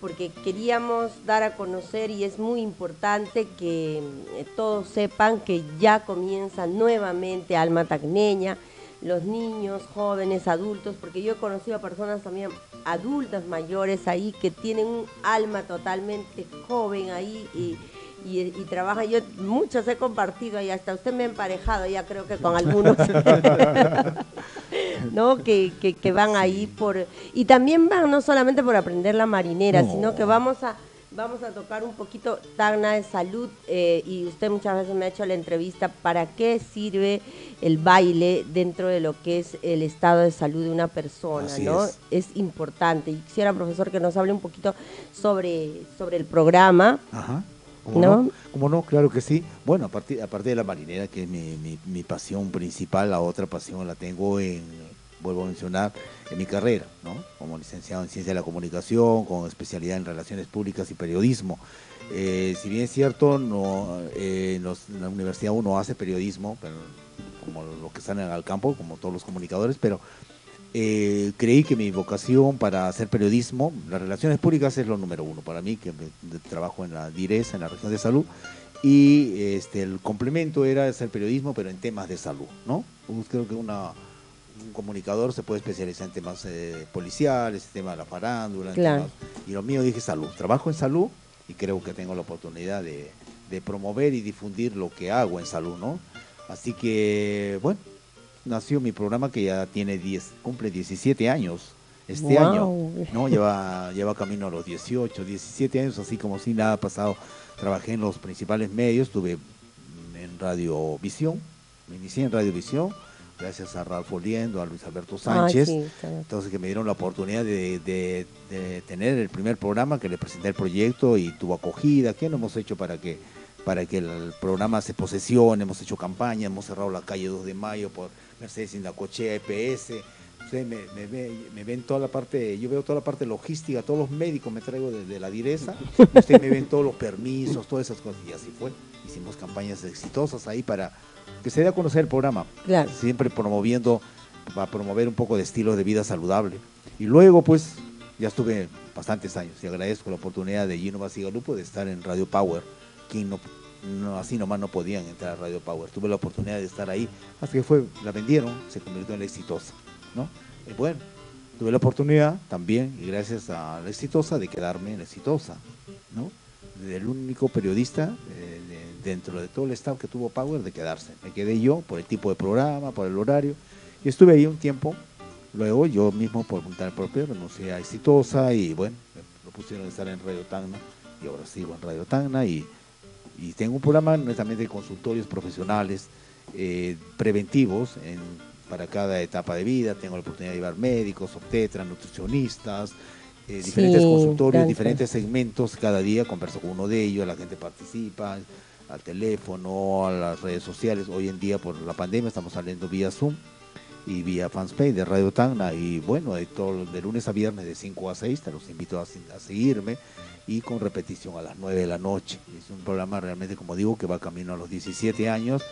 porque queríamos dar a conocer y es muy importante que eh, todos sepan que ya comienza nuevamente Alma Tacneña, los niños, jóvenes, adultos, porque yo he conocido a personas también adultas mayores ahí que tienen un alma totalmente joven ahí y, y, y trabajan. Yo muchos he compartido y hasta usted me ha emparejado ya creo que con algunos. ¿no? Que, que, que van ahí por... Y también van no solamente por aprender la marinera, No. sino que vamos a Vamos a tocar un poquito Tagna de salud eh, y usted muchas veces me ha hecho la entrevista para qué sirve el baile dentro de lo que es el estado de salud de una persona, ¿no? Es. importante. Y quisiera, profesor, que nos hable un poquito sobre, sobre el programa. Ajá. ¿Cómo ¿No? ¿Cómo no? Claro que sí. Bueno, aparte, aparte de la marinera, que es mi, mi, mi pasión principal, la otra pasión la tengo en vuelvo a mencionar, en mi carrera, ¿no? como licenciado en Ciencia de la Comunicación, con especialidad en Relaciones Públicas y Periodismo. Eh, si bien es cierto, no, eh, en la universidad uno hace periodismo, pero, como los que salen al campo, como todos los comunicadores, pero eh, creí que mi vocación para hacer periodismo, las relaciones públicas es lo número uno para mí, que trabajo en la DIRES, en la región de salud, y este, el complemento era hacer periodismo, pero en temas de salud, ¿no? Pues creo que una un comunicador se puede especializar en temas eh, policiales, en temas de la farándula, y lo mío dije salud. Trabajo en salud y creo que tengo la oportunidad de, promover y difundir lo que hago en salud, ¿no? Así que, bueno, nació mi programa que ya tiene 10, cumple 17 años este año, ¿no? Lleva, lleva camino a los 18, 17 años, así como si nada ha pasado. Trabajé en los principales medios, estuve en Radiovisión, me inicié en Radiovisión, gracias a Ralph Oliendo, a Luis Alberto Sánchez, entonces que me dieron la oportunidad de, tener el primer programa, que le presenté el proyecto y tuvo acogida, ¿qué no hemos hecho para que, para que el programa se posesione? Hemos hecho campaña, hemos cerrado la calle 2 de Mayo por Mercedes Indacochea, EPS, Ustedes me, me, ven toda la parte, yo veo toda la parte logística, todos los médicos me traigo desde la direza, ustedes me ven todos los permisos, todas esas cosas, y así fue. Hicimos campañas exitosas ahí para que se dé a conocer el programa. Siempre promoviendo, para promover un poco de estilo de vida saludable. Y luego, pues, ya estuve bastantes años y agradezco la oportunidad de Gino Basigalupo de estar en Radio Power. Quien no, no, así nomás no podían entrar a Radio Power. Tuve la oportunidad de estar ahí hasta que fue, la vendieron, se convirtió en la exitosa. ¿no? Y bueno, tuve la oportunidad también, y gracias a la exitosa, de quedarme en la exitosa. ¿no? El único periodista eh, dentro de todo el staff que tuvo Power de quedarse. Me quedé yo por el tipo de programa, por el horario, y estuve ahí un tiempo. Luego yo mismo, por voluntad propia, renuncié a Exitosa y bueno, me propusieron estar en Radio Tacna y ahora sigo en Radio Tacna y, y tengo un programa netamente de consultorios profesionales eh, preventivos en, para cada etapa de vida. Tengo la oportunidad de llevar médicos, obstetras, nutricionistas, eh, diferentes consultorios, diferentes segmentos. Cada día converso con uno de ellos, la gente participa, al teléfono, a las redes sociales. Hoy en día por la pandemia estamos saliendo vía Zoom y vía Fanspay de Radio Tacna y bueno, de, todo, de lunes a viernes de 5 a 6 te los invito a, seguirme y con repetición a las 9 de la noche. Es un programa realmente, como digo, que va camino a los 17 años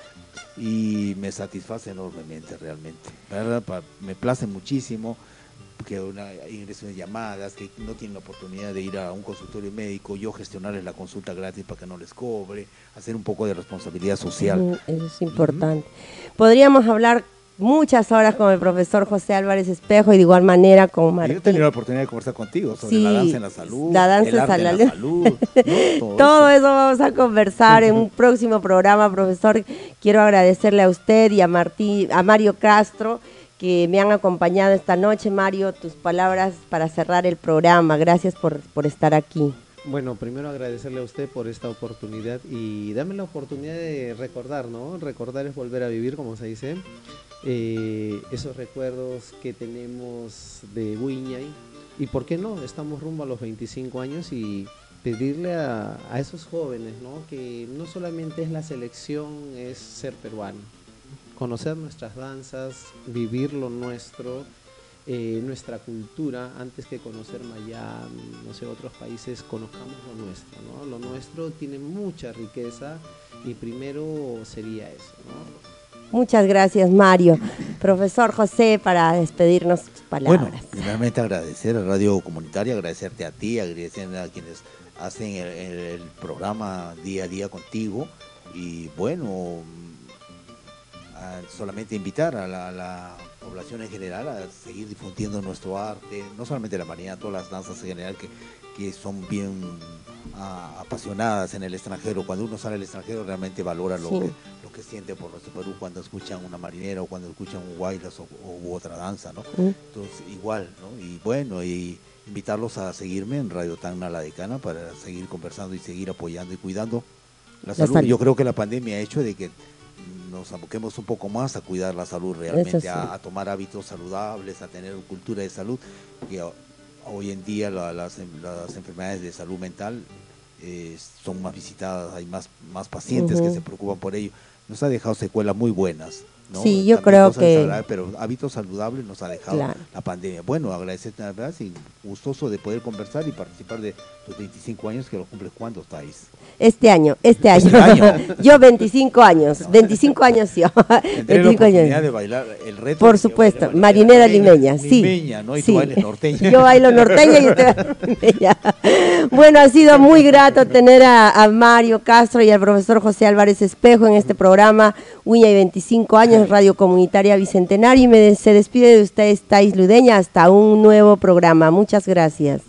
y me satisface enormemente realmente. Me place muchísimo que una ingreso de llamadas, que no tienen la oportunidad de ir a un consultorio médico, yo gestionarles la consulta gratis para que no les cobre, hacer un poco de responsabilidad social. Eso es importante. Podríamos hablar muchas horas con el profesor José Álvarez Espejo y de igual manera con Martín. Yo he tenido la oportunidad de conversar contigo sobre la danza en la salud, la danza en la, salud. Todo, eso. vamos a conversar en un próximo programa, profesor. Quiero agradecerle a usted y a Martín, a Mario Castro que me han acompañado esta noche. Mario, tus palabras para cerrar el programa. Gracias por, por estar aquí. Bueno, primero agradecerle a usted por esta oportunidad y dame la oportunidad de recordar, ¿no? Recordar es volver a vivir, como se dice. Eh, esos recuerdos que tenemos de Wiñay. Y por qué no, estamos rumbo a los 25 años y pedirle a, a esos jóvenes, ¿no? Que no solamente es la selección, es ser peruano conocer nuestras danzas, vivir lo nuestro, eh, nuestra cultura, antes que conocer Miami, no sé, otros países, conozcamos lo nuestro, ¿no? Lo nuestro tiene mucha riqueza y primero sería eso, ¿no? Muchas gracias, Mario. Profesor José, para despedirnos sus palabras. Bueno, primeramente agradecer a Radio Comunitaria, agradecerte a ti, agradecer a quienes hacen el programa día a día contigo y bueno, solamente invitar a la, población en general a seguir difundiendo nuestro arte, no solamente la marinera, todas las danzas en general que, que son bien ah, apasionadas en el extranjero. Cuando uno sale al extranjero realmente valora lo, que, lo que siente por nuestro Perú cuando escuchan una marinera o cuando escuchan un guaylas o, u otra danza, ¿no? Entonces, igual, ¿no? Y bueno, y, invitarlos a seguirme en Radio Tacna La Decana para seguir conversando y seguir apoyando y cuidando la, salud. Yo creo que la pandemia ha hecho de que nos aboquemos un poco más a cuidar la salud realmente, a, tomar hábitos saludables, a tener cultura de salud. Que hoy en día las, enfermedades de salud mental eh, son más visitadas, hay más, más pacientes que se preocupan por ello. Nos ha dejado secuelas muy buenas. Sí, yo creo que... Pero hábitos saludables nos ha dejado la pandemia. Bueno, agradecerte la verdad y gustoso de poder conversar y participar de tus 25 años que lo cumples cuando estáis. Este año, este año. yo 25 años, 25 años yo. 25 años. de bailar el reto. Por supuesto, marinera limeña, sí. Limeña, ¿no? Y tú bailes norteña. Yo bailo norteña y usted limeña. Bueno, ha sido muy grato tener a, Mario Castro y al profesor José Álvarez Espejo en este programa, Uña y 25 años, Radio Comunitaria Bicentenario. Y me, se despide de ustedes, Thais Ludeña, hasta un nuevo programa. Muchas gracias.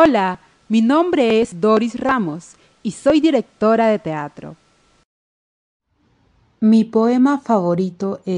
Hola, mi nombre es Doris Ramos y soy directora de teatro. Mi poema favorito es